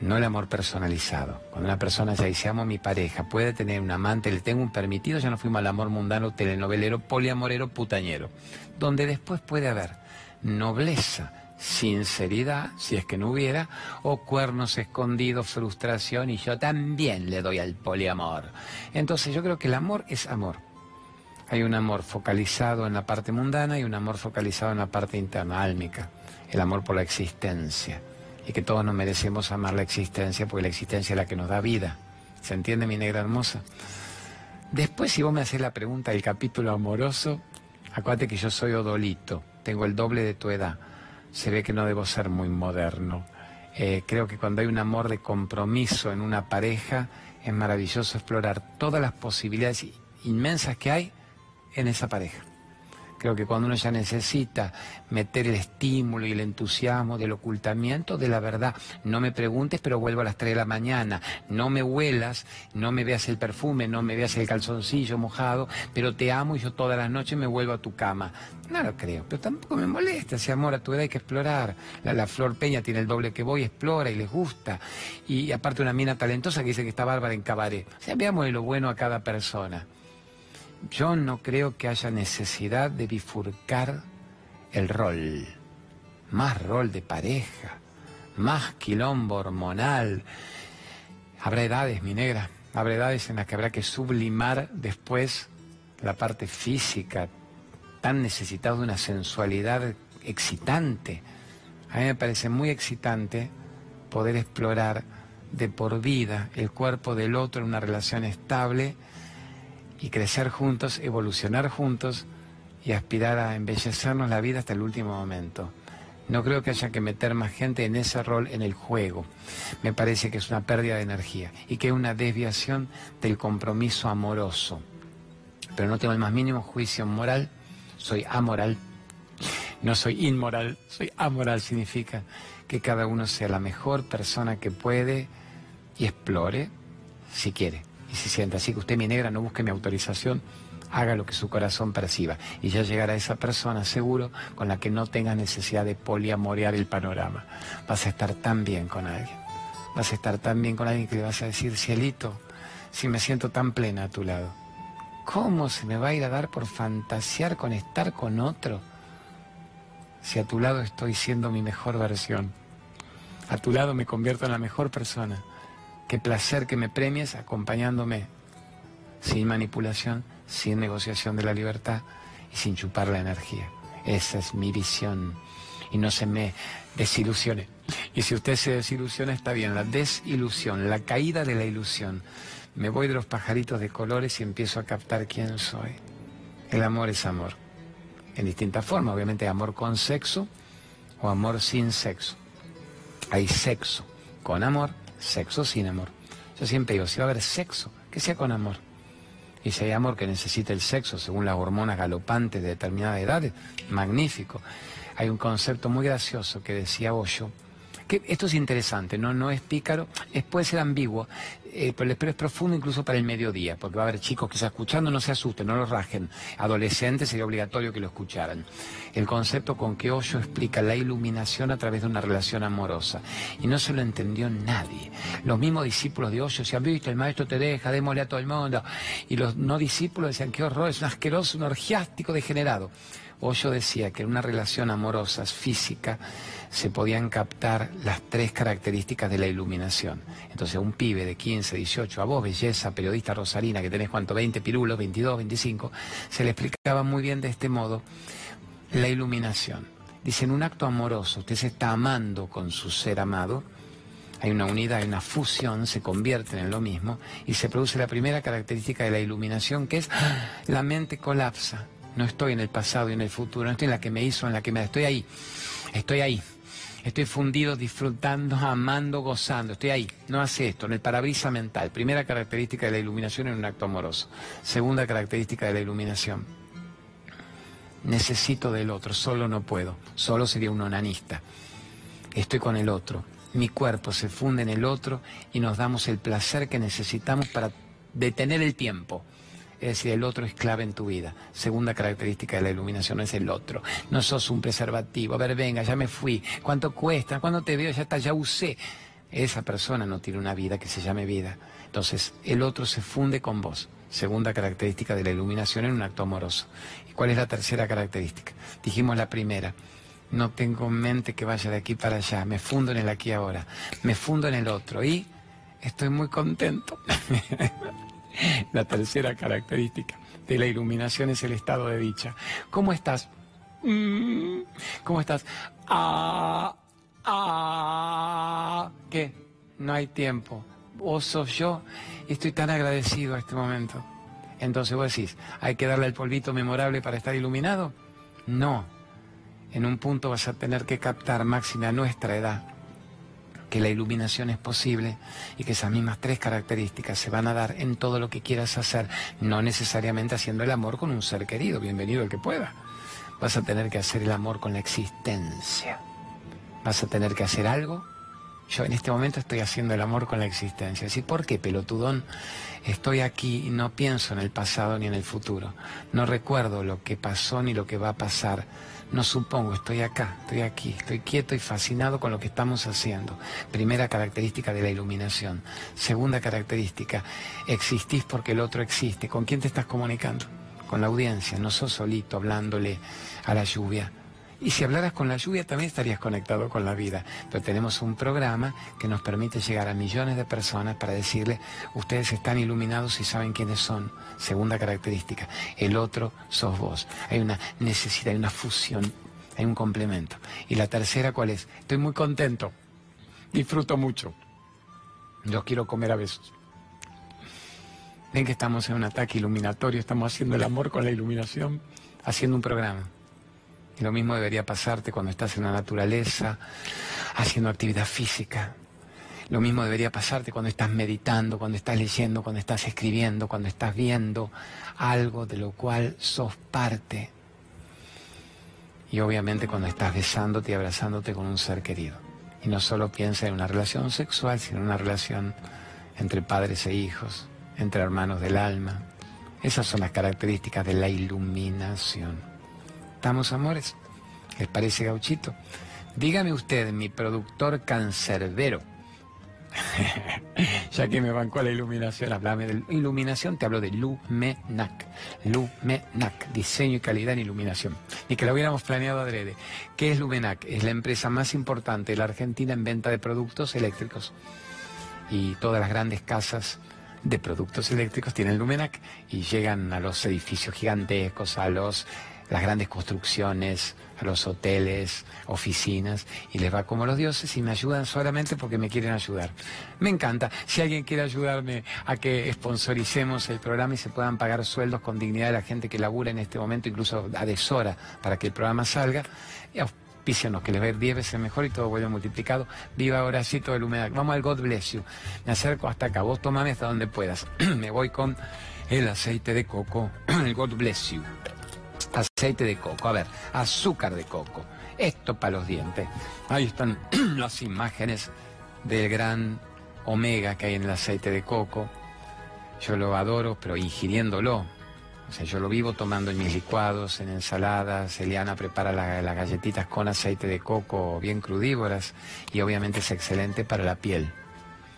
no el amor personalizado. Cuando una persona ya dice amo a mi pareja, puede tener un amante, le tengo un permitido, ya no fuimos al amor mundano, telenovelero, poliamorero, putañero, donde después puede haber nobleza, sinceridad, si es que no hubiera, o cuernos escondidos, frustración, y yo también le doy al poliamor. Entonces yo creo que el amor es amor. Hay un amor focalizado en la parte mundana y un amor focalizado en la parte interna, álmica, el amor por la existencia. Y que todos nos merecemos amar la existencia porque la existencia es la que nos da vida. ¿Se entiende mi negra hermosa? Después, si vos me haces la pregunta del capítulo amoroso, acuérdate que yo soy odolito, tengo el doble de tu edad. Se ve que no debo ser muy moderno. Eh, creo que cuando hay un amor de compromiso en una pareja, es maravilloso explorar todas las posibilidades inmensas que hay en esa pareja. Creo que cuando uno ya necesita meter el estímulo y el entusiasmo del ocultamiento de la verdad, no me preguntes, pero vuelvo a las 3 de la mañana, no me huelas, no me veas el perfume, no me veas el calzoncillo mojado, pero te amo y yo todas las noches me vuelvo a tu cama. No lo creo, pero tampoco me molesta, ese amor a tu edad hay que explorar. La, Flor Peña tiene el doble que voy, explora y les gusta. Y aparte una mina talentosa que dice que está bárbara en cabaret. O sea, veamos lo bueno a cada persona yo no creo que haya necesidad de bifurcar el rol. Más rol de pareja, más quilombo hormonal. Habrá edades, mi negra, habrá edades en las que habrá que sublimar después la parte física, tan necesitado de una sensualidad excitante. A mí me parece muy excitante poder explorar de por vida el cuerpo del otro en una relación estable y crecer juntos, evolucionar juntos y aspirar a embellecernos la vida hasta el último momento. No creo que haya que meter más gente en ese rol en el juego. Me parece que es una pérdida de energía y que es una desviación del compromiso amoroso. Pero no tengo el más mínimo juicio moral, soy amoral. No soy inmoral, soy amoral. Significa que cada uno sea la mejor persona que puede y explore si quiere y se sienta. Así que usted, mi negra, no busque mi autorización, haga lo que su corazón perciba. Y ya llegará esa persona seguro con la que no tenga necesidad de poliamorear el panorama. Vas a estar tan bien con alguien. Vas a estar tan bien con alguien que le vas a decir, cielito, si me siento tan plena a tu lado. ¿Cómo se me va a ir a dar por fantasear con estar con otro? Si a tu lado estoy siendo mi mejor versión. A tu lado me convierto en la mejor persona. Qué placer que me premies acompañándome sin manipulación, sin negociación de la libertad y sin chupar la energía. Esa es mi visión. Y no se me desilusione. Y si usted se desilusiona, está bien. La desilusión, la caída de la ilusión. Me voy de los pajaritos de colores y empiezo a captar quién soy. El amor es amor. En distintas formas, obviamente, amor con sexo o amor sin sexo. Hay sexo con amor sexo sin amor. Yo siempre digo, si va a haber sexo, que sea con amor. Y si hay amor que necesita el sexo según las hormonas galopantes de determinadas edades, magnífico. Hay un concepto muy gracioso que decía Osho, esto es interesante, no, no es pícaro, es, puede ser ambiguo. eh, pero es profundo incluso para el mediodía, porque va a haber chicos que están escuchando, no se asusten, no los rajen. Adolescentes sería obligatorio que lo escucharan. El concepto con que Osho explica la iluminación a través de una relación amorosa. Y no se lo entendió nadie. Los mismos discípulos de Osho se han visto, el maestro te deja, démosle a todo el mundo. Y los no discípulos decían, qué horror, es un asqueroso, un orgiástico degenerado. Osho decía que en una relación amorosa, física, se podían captar las tres características de la iluminación. Entonces, un pibe de 15, 18, a vos, belleza, periodista rosarina, que tenés cuánto, 20 pirulos, 22, 25, se le explicaba muy bien de este modo la iluminación. Dice, en un acto amoroso, usted se está amando con su ser amado, hay una unidad, hay una fusión, se convierten en lo mismo y se produce la primera característica de la iluminación, que es la mente colapsa no estoy en el pasado y en el futuro, no estoy en la que me hizo, en la que me... Estoy ahí, estoy ahí. Estoy fundido, disfrutando, amando, gozando. Estoy ahí. No hace esto, en el parabrisa mental. Primera característica de la iluminación en un acto amoroso. Segunda característica de la iluminación. Necesito del otro, solo no puedo. Solo sería un onanista. Estoy con el otro. Mi cuerpo se funde en el otro y nos damos el placer que necesitamos para detener el tiempo es decir, el otro es clave en tu vida. Segunda característica de la iluminación es el otro. No sos un preservativo. A ver, venga, ya me fui. ¿Cuánto cuesta? ¿Cuándo te veo? Ya está, ya usé. Esa persona no tiene una vida que se llame vida. Entonces, el otro se funde con vos. Segunda característica de la iluminación en un acto amoroso. ¿Y cuál es la tercera característica? Dijimos la primera. No tengo mente que vaya de aquí para allá. Me fundo en el aquí ahora. Me fundo en el otro. Y estoy muy contento. La tercera característica de la iluminación es el estado de dicha. ¿Cómo estás? Mm, ¿Cómo estás? Ah, ah. ¿Qué? No hay tiempo. Vos sos yo y estoy tan agradecido a este momento. Entonces vos decís, ¿hay que darle el polvito memorable para estar iluminado? No. En un punto vas a tener que captar máxima nuestra edad que la iluminación es posible y que esas mismas tres características se van a dar en todo lo que quieras hacer, no necesariamente haciendo el amor con un ser querido, bienvenido el que pueda. Vas a tener que hacer el amor con la existencia. Vas a tener que hacer algo. Yo en este momento estoy haciendo el amor con la existencia. ¿Sí? ¿Por qué, pelotudón? Estoy aquí y no pienso en el pasado ni en el futuro. No recuerdo lo que pasó ni lo que va a pasar no supongo, estoy acá, estoy aquí, estoy quieto y fascinado con lo que estamos haciendo. Primera característica de la iluminación. Segunda característica, existís porque el otro existe. ¿Con quién te estás comunicando? Con la audiencia, no sos solito hablándole a la lluvia y si hablaras con la lluvia también estarías conectado con la vida. Pero tenemos un programa que nos permite llegar a millones de personas para decirle, ustedes están iluminados y saben quiénes son. Segunda característica. El otro sos vos. Hay una necesidad, hay una fusión, hay un complemento. Y la tercera, ¿cuál es? Estoy muy contento. Disfruto mucho. Yo quiero comer a besos. Ven que estamos en un ataque iluminatorio, estamos haciendo el amor con la iluminación, haciendo un programa. Lo mismo debería pasarte cuando estás en la naturaleza, haciendo actividad física. Lo mismo debería pasarte cuando estás meditando, cuando estás leyendo, cuando estás escribiendo, cuando estás viendo algo de lo cual sos parte. Y obviamente cuando estás besándote y abrazándote con un ser querido. Y no solo piensa en una relación sexual, sino en una relación entre padres e hijos, entre hermanos del alma. Esas son las características de la iluminación. ¿Estamos, amores? ¿Les parece gauchito? Dígame usted, mi productor cancerbero, ya que me bancó a la iluminación, hablame de iluminación, te hablo de Lumenac. Lumenac, diseño y calidad en iluminación. Ni que lo hubiéramos planeado adrede. ¿Qué es Lumenac? Es la empresa más importante de la Argentina en venta de productos eléctricos. Y todas las grandes casas de productos eléctricos tienen Lumenac y llegan a los edificios gigantescos, a los las grandes construcciones, los hoteles, oficinas, y les va como los dioses y me ayudan solamente porque me quieren ayudar. Me encanta. Si alguien quiere ayudarme a que sponsoricemos el programa y se puedan pagar sueldos con dignidad de la gente que labura en este momento, incluso a deshora, para que el programa salga, auspícianos, que les ir 10 veces mejor y todo vuelve multiplicado. Viva Horacito del Humedad. Vamos al God Bless You. Me acerco hasta acá. Vos tomame hasta donde puedas. me voy con el aceite de coco, el God Bless You aceite de coco, a ver, azúcar de coco, esto para los dientes. Ahí están las imágenes del gran omega que hay en el aceite de coco. Yo lo adoro, pero ingiriéndolo. O sea, yo lo vivo tomando en mis licuados, en ensaladas. Eliana prepara las galletitas con aceite de coco bien crudívoras y obviamente es excelente para la piel.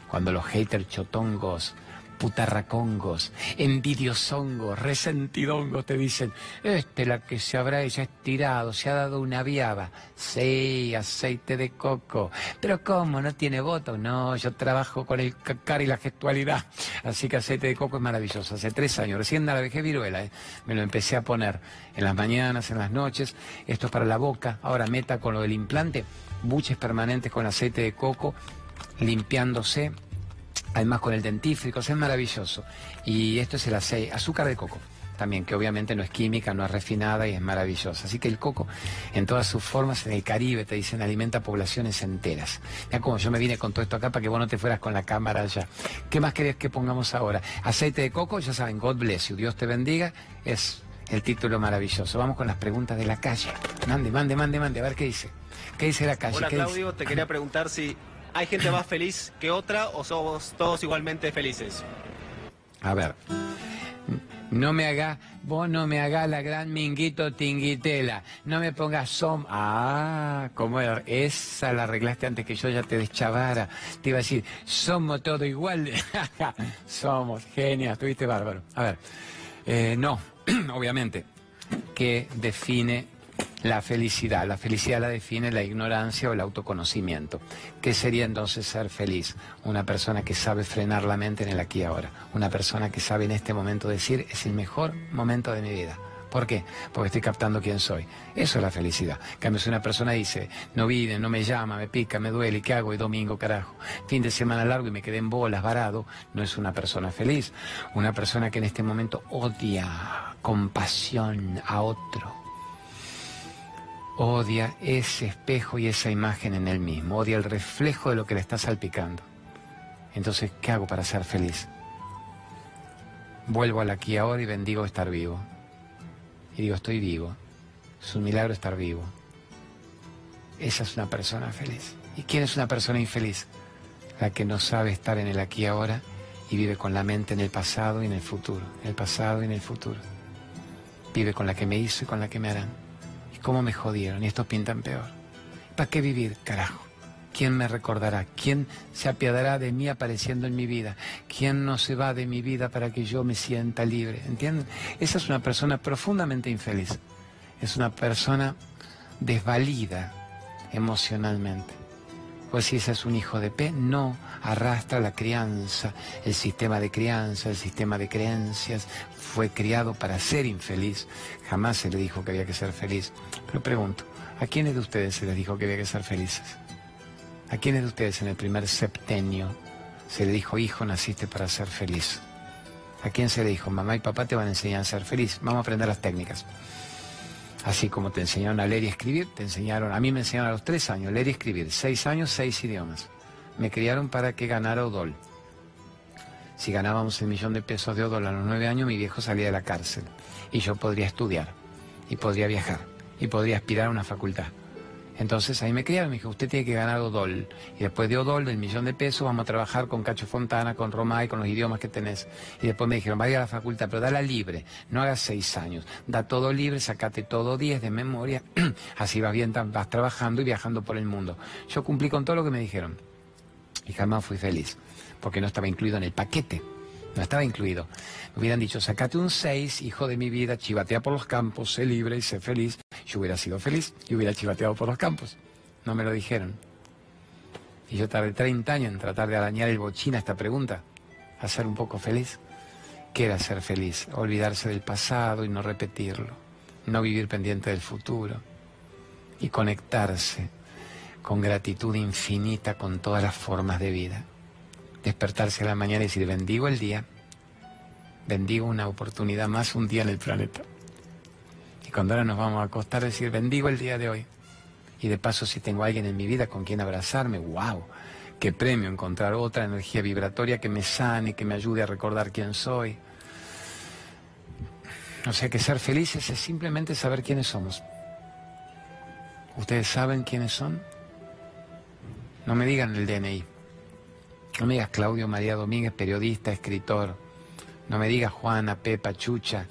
Cuando los haters chotongos putarracongos, envidiosongos, resentidongos te dicen, este la que se habrá ella estirado, se ha dado una viaba. Sí, aceite de coco. Pero ¿cómo? ¿No tiene voto? No, yo trabajo con el cacar y la gestualidad. Así que aceite de coco es maravilloso. Hace tres años, recién la dejé viruela, ¿eh? me lo empecé a poner en las mañanas, en las noches. Esto es para la boca. Ahora meta con lo del implante, buches permanentes con aceite de coco, limpiándose además con el dentífrico, es maravilloso. Y esto es el aceite, azúcar de coco también, que obviamente no es química, no es refinada y es maravillosa. Así que el coco, en todas sus formas, en el Caribe, te dicen, alimenta poblaciones enteras. Mira como yo me vine con todo esto acá para que vos no te fueras con la cámara allá. ¿Qué más querés que pongamos ahora? Aceite de coco, ya saben, God bless you, Dios te bendiga, es el título maravilloso. Vamos con las preguntas de la calle. Mande, mande, mande, mande, a ver qué dice. ¿Qué dice la calle? Hola Claudio, te quería preguntar si ¿Hay gente más feliz que otra o somos todos igualmente felices? A ver, no me haga, vos no me hagas la gran minguito tinguitela, no me pongas som, ah, como esa la arreglaste antes que yo ya te deschavara, te iba a decir, somos todos iguales, somos genios, estuviste bárbaro. A ver, eh, no, obviamente, que define la felicidad. La felicidad la define la ignorancia o el autoconocimiento. ¿Qué sería entonces ser feliz? Una persona que sabe frenar la mente en el aquí y ahora. Una persona que sabe en este momento decir es el mejor momento de mi vida. ¿Por qué? Porque estoy captando quién soy. Eso es la felicidad. cambio, si una persona dice, no vive, no me llama, me pica, me duele, ¿qué hago? Y domingo, carajo. Fin de semana largo y me quedé en bolas, varado, no es una persona feliz. Una persona que en este momento odia con pasión a otro odia ese espejo y esa imagen en él mismo, odia el reflejo de lo que le está salpicando. Entonces, ¿qué hago para ser feliz? Vuelvo al aquí ahora y bendigo estar vivo. Y digo, estoy vivo. Es un milagro estar vivo. Esa es una persona feliz. ¿Y quién es una persona infeliz? La que no sabe estar en el aquí ahora y vive con la mente en el pasado y en el futuro. En el pasado y en el futuro. Vive con la que me hizo y con la que me harán cómo me jodieron y estos pintan peor. ¿Para qué vivir, carajo? ¿Quién me recordará? ¿Quién se apiadará de mí apareciendo en mi vida? ¿Quién no se va de mi vida para que yo me sienta libre? ¿Entienden? Esa es una persona profundamente infeliz. Es una persona desvalida emocionalmente. Pues si ese es un hijo de P, no arrastra la crianza, el sistema de crianza, el sistema de creencias, fue criado para ser infeliz, jamás se le dijo que había que ser feliz. Pero pregunto, ¿a quiénes de ustedes se les dijo que había que ser felices? ¿A quiénes de ustedes en el primer septenio se le dijo, hijo, naciste para ser feliz? ¿A quién se le dijo, mamá y papá te van a enseñar a ser feliz? Vamos a aprender las técnicas. Así como te enseñaron a leer y escribir, te enseñaron, a mí me enseñaron a los tres años, leer y escribir, seis años, seis idiomas. Me criaron para que ganara Odol. Si ganábamos el millón de pesos de Odol a los nueve años, mi viejo salía de la cárcel y yo podría estudiar y podría viajar y podría aspirar a una facultad. Entonces ahí me criaron, me dijo, usted tiene que ganar Odol. Y después de Odol, del millón de pesos, vamos a trabajar con Cacho Fontana, con Romay, con los idiomas que tenés. Y después me dijeron, vaya a la facultad, pero dala libre, no hagas seis años. Da todo libre, sacate todo diez de memoria, así vas bien, vas trabajando y viajando por el mundo. Yo cumplí con todo lo que me dijeron. Y jamás fui feliz porque no estaba incluido en el paquete. No estaba incluido. Me hubieran dicho, sacate un 6, hijo de mi vida, chivatea por los campos, sé libre y sé feliz. Yo hubiera sido feliz y hubiera chivateado por los campos. No me lo dijeron. Y yo tardé 30 años en tratar de arañar el bochín a esta pregunta, a ser un poco feliz. ¿Qué era ser feliz? Olvidarse del pasado y no repetirlo. No vivir pendiente del futuro. Y conectarse con gratitud infinita con todas las formas de vida despertarse a la mañana y decir, bendigo el día, bendigo una oportunidad más, un día en el planeta. Y cuando ahora nos vamos a acostar, decir, bendigo el día de hoy. Y de paso, si tengo a alguien en mi vida con quien abrazarme, wow, qué premio encontrar otra energía vibratoria que me sane, que me ayude a recordar quién soy. O sea que ser felices es simplemente saber quiénes somos. ¿Ustedes saben quiénes son? No me digan el DNI. No me digas Claudio María Domínguez, periodista, escritor. No me digas Juana, Pepa, Chucha.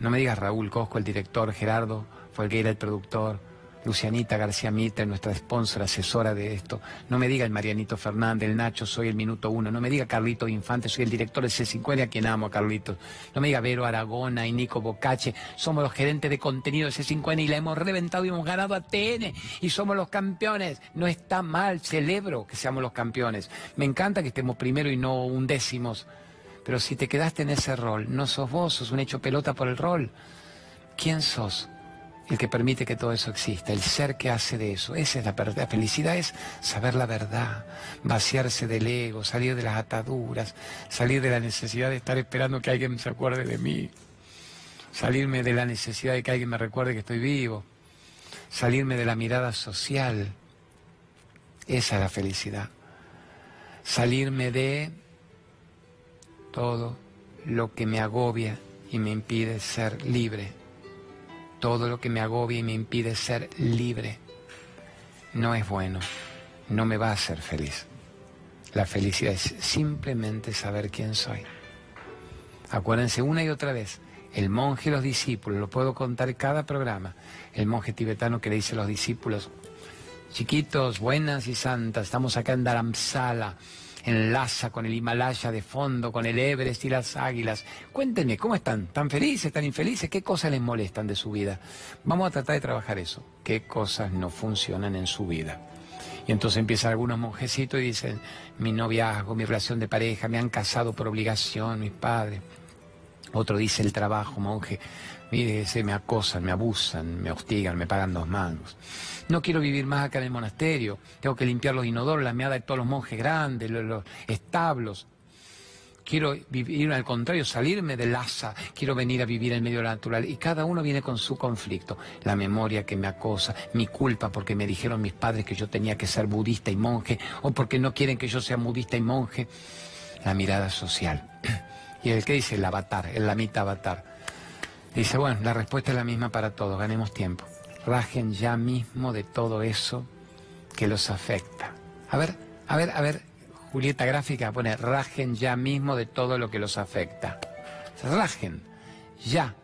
No me digas Raúl Cosco, el director, Gerardo era el productor. Lucianita García Mitre, nuestra sponsor, asesora de esto. No me diga el Marianito Fernández, el Nacho, soy el minuto uno. No me diga Carlito Infante, soy el director de C50, a quien amo a Carlitos. No me diga Vero Aragona y Nico Bocache, somos los gerentes de contenido de C50 y la hemos reventado y hemos ganado a TN y somos los campeones. No está mal, celebro que seamos los campeones. Me encanta que estemos primero y no undécimos. Pero si te quedaste en ese rol, no sos vos, sos un hecho pelota por el rol. ¿Quién sos? El que permite que todo eso exista, el ser que hace de eso. Esa es la, la felicidad, es saber la verdad, vaciarse del ego, salir de las ataduras, salir de la necesidad de estar esperando que alguien se acuerde de mí, salirme de la necesidad de que alguien me recuerde que estoy vivo, salirme de la mirada social. Esa es la felicidad. Salirme de todo lo que me agobia y me impide ser libre todo lo que me agobia y me impide ser libre no es bueno, no me va a hacer feliz. La felicidad es simplemente saber quién soy. Acuérdense una y otra vez, el monje y los discípulos, lo puedo contar cada programa, el monje tibetano que le dice a los discípulos, chiquitos, buenas y santas, estamos acá en Dharamsala, enlaza con el Himalaya de fondo, con el Everest y las águilas. Cuéntenme, ¿cómo están? ¿Tan felices, tan infelices? ¿Qué cosas les molestan de su vida? Vamos a tratar de trabajar eso. ¿Qué cosas no funcionan en su vida? Y entonces empiezan algunos monjecitos y dicen, mi noviazgo, mi relación de pareja, me han casado por obligación, mis padres. Otro dice el trabajo, monje, mire, se me acosan, me abusan, me hostigan, me pagan dos mangos. No quiero vivir más acá en el monasterio. Tengo que limpiar los inodoros, la meada de todos los monjes grandes, los, establos. Quiero vivir al contrario, salirme del asa. Quiero venir a vivir en medio natural. Y cada uno viene con su conflicto. La memoria que me acosa, mi culpa porque me dijeron mis padres que yo tenía que ser budista y monje, o porque no quieren que yo sea budista y monje. La mirada social. Y el que dice el avatar, el lamita avatar. Dice, bueno, la respuesta es la misma para todos, ganemos tiempo rajen ya mismo de todo eso que los afecta. A ver, a ver, a ver, Julieta Gráfica pone, rajen ya mismo de todo lo que los afecta. Rajen ya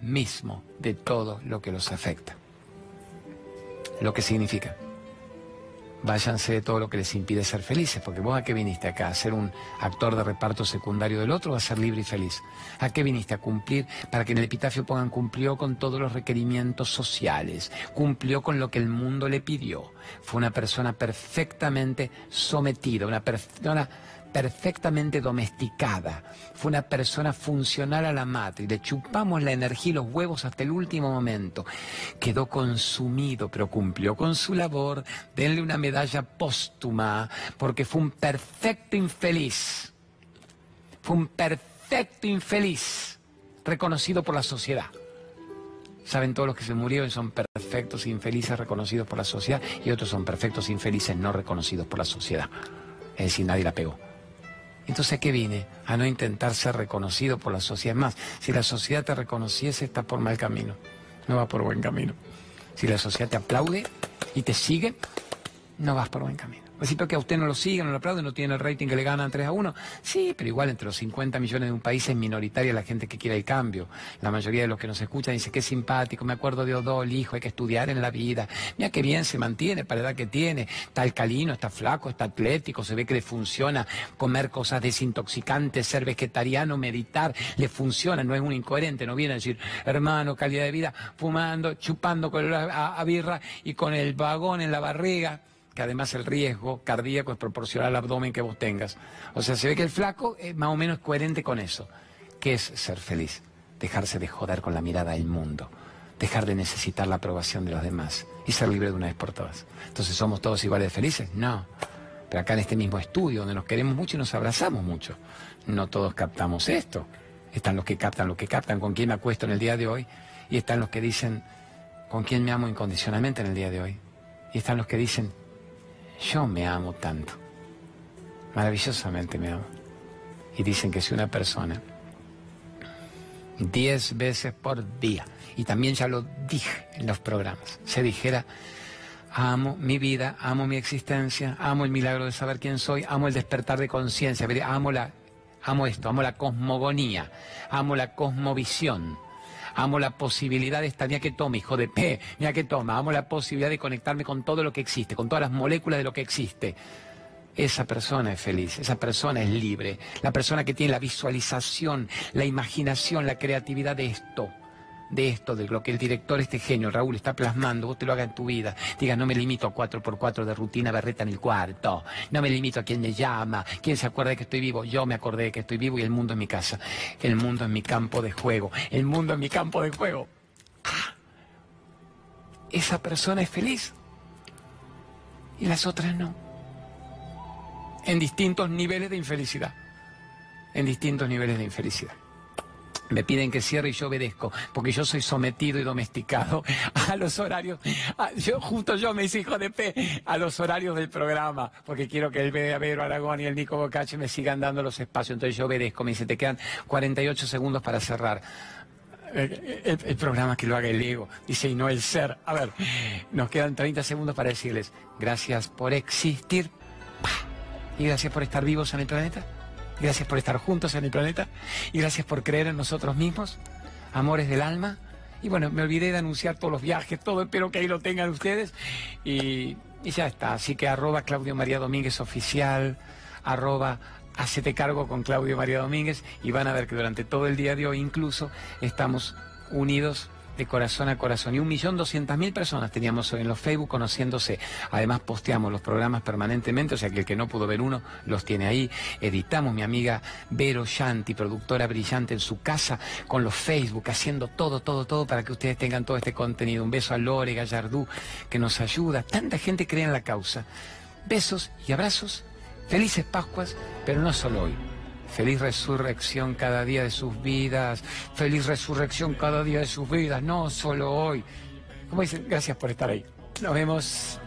mismo de todo lo que los afecta. Lo que significa váyanse de todo lo que les impide ser felices, porque vos a qué viniste acá, a ser un actor de reparto secundario del otro o a ser libre y feliz. ¿A qué viniste? A cumplir, para que en el epitafio pongan cumplió con todos los requerimientos sociales, cumplió con lo que el mundo le pidió. Fue una persona perfectamente sometida, una persona perfectamente domesticada. Fue una persona funcional a la madre. Le chupamos la energía y los huevos hasta el último momento. Quedó consumido, pero cumplió con su labor. Denle una medalla póstuma, porque fue un perfecto infeliz. Fue un perfecto infeliz, reconocido por la sociedad. Saben todos los que se murieron son perfectos infelices reconocidos por la sociedad y otros son perfectos infelices no reconocidos por la sociedad. Es decir, nadie la pegó. Entonces, ¿a qué vine? A no intentar ser reconocido por la sociedad. más, si la sociedad te reconociese, está por mal camino. No va por buen camino. Si la sociedad te aplaude y te sigue, no vas por buen camino. Sí, porque a usted no lo siguen, no lo aplauden, no tiene el rating que le ganan 3 a 1. Sí, pero igual entre los 50 millones de un país es minoritaria la gente que quiere el cambio. La mayoría de los que nos escuchan dice que es simpático, me acuerdo de Odol, hijo, hay que estudiar en la vida. Mira qué bien se mantiene para la edad que tiene. Está alcalino, está flaco, está atlético, se ve que le funciona comer cosas desintoxicantes, ser vegetariano, meditar, le funciona, no es un incoherente, no viene a decir, hermano, calidad de vida, fumando, chupando con a birra y con el vagón en la barriga que además el riesgo cardíaco es proporcional al abdomen que vos tengas. O sea, se ve que el flaco es más o menos coherente con eso, que es ser feliz, dejarse de joder con la mirada del mundo, dejar de necesitar la aprobación de los demás y ser libre de una vez por todas. Entonces, ¿somos todos iguales de felices? No. Pero acá en este mismo estudio, donde nos queremos mucho y nos abrazamos mucho, no todos captamos esto. Están los que captan lo que captan, con quién me acuesto en el día de hoy, y están los que dicen, con quién me amo incondicionalmente en el día de hoy. Y están los que dicen, yo me amo tanto, maravillosamente me amo. Y dicen que si una persona diez veces por día, y también ya lo dije en los programas, se dijera, Amo mi vida, amo mi existencia, amo el milagro de saber quién soy, amo el despertar de conciencia, amo amo esto, amo la cosmogonía, amo la cosmovisión. Amo la posibilidad de estar, mira que toma, hijo de P, mira que toma, amo la posibilidad de conectarme con todo lo que existe, con todas las moléculas de lo que existe. Esa persona es feliz, esa persona es libre, la persona que tiene la visualización, la imaginación, la creatividad de esto de esto, de lo que el director, este genio, Raúl, está plasmando, vos te lo hagas en tu vida. Diga, no me limito a 4x4 de rutina berreta en el cuarto. No me limito a quien me llama, quién se acuerda de que estoy vivo. Yo me acordé de que estoy vivo y el mundo es mi casa. El mundo es mi campo de juego. El mundo es mi campo de juego. Ah, esa persona es feliz. Y las otras no. En distintos niveles de infelicidad. En distintos niveles de infelicidad me piden que cierre y yo obedezco, porque yo soy sometido y domesticado a los horarios, yo, justo yo me hice hijo de P, a los horarios del programa, porque quiero que el Vero Aragón y el Nico Bocache me sigan dando los espacios, entonces yo obedezco, me dice, te quedan 48 segundos para cerrar. El, programa que lo haga el ego, dice, y no el ser. A ver, nos quedan 30 segundos para decirles, gracias por existir y gracias por estar vivos en el planeta. Gracias por estar juntos en el planeta y gracias por creer en nosotros mismos, amores del alma. Y bueno, me olvidé de anunciar todos los viajes, todo, espero que ahí lo tengan ustedes. Y, ya está. Así que arroba Claudio María Domínguez oficial, arroba hacete cargo con Claudio María Domínguez y van a ver que durante todo el día de hoy incluso estamos unidos de corazón a corazón. Y un millón doscientas mil personas teníamos en los Facebook conociéndose. Además posteamos los programas permanentemente, o sea que el que no pudo ver uno los tiene ahí. Editamos mi amiga Vero Shanti, productora brillante en su casa, con los Facebook, haciendo todo, todo, todo para que ustedes tengan todo este contenido. Un beso a Lore Gallardú, que nos ayuda. Tanta gente cree en la causa. Besos y abrazos. Felices Pascuas, pero no solo hoy. Feliz resurrección cada día de sus vidas. Feliz resurrección cada día de sus vidas, no solo hoy. Como dicen, gracias por estar ahí. Nos vemos.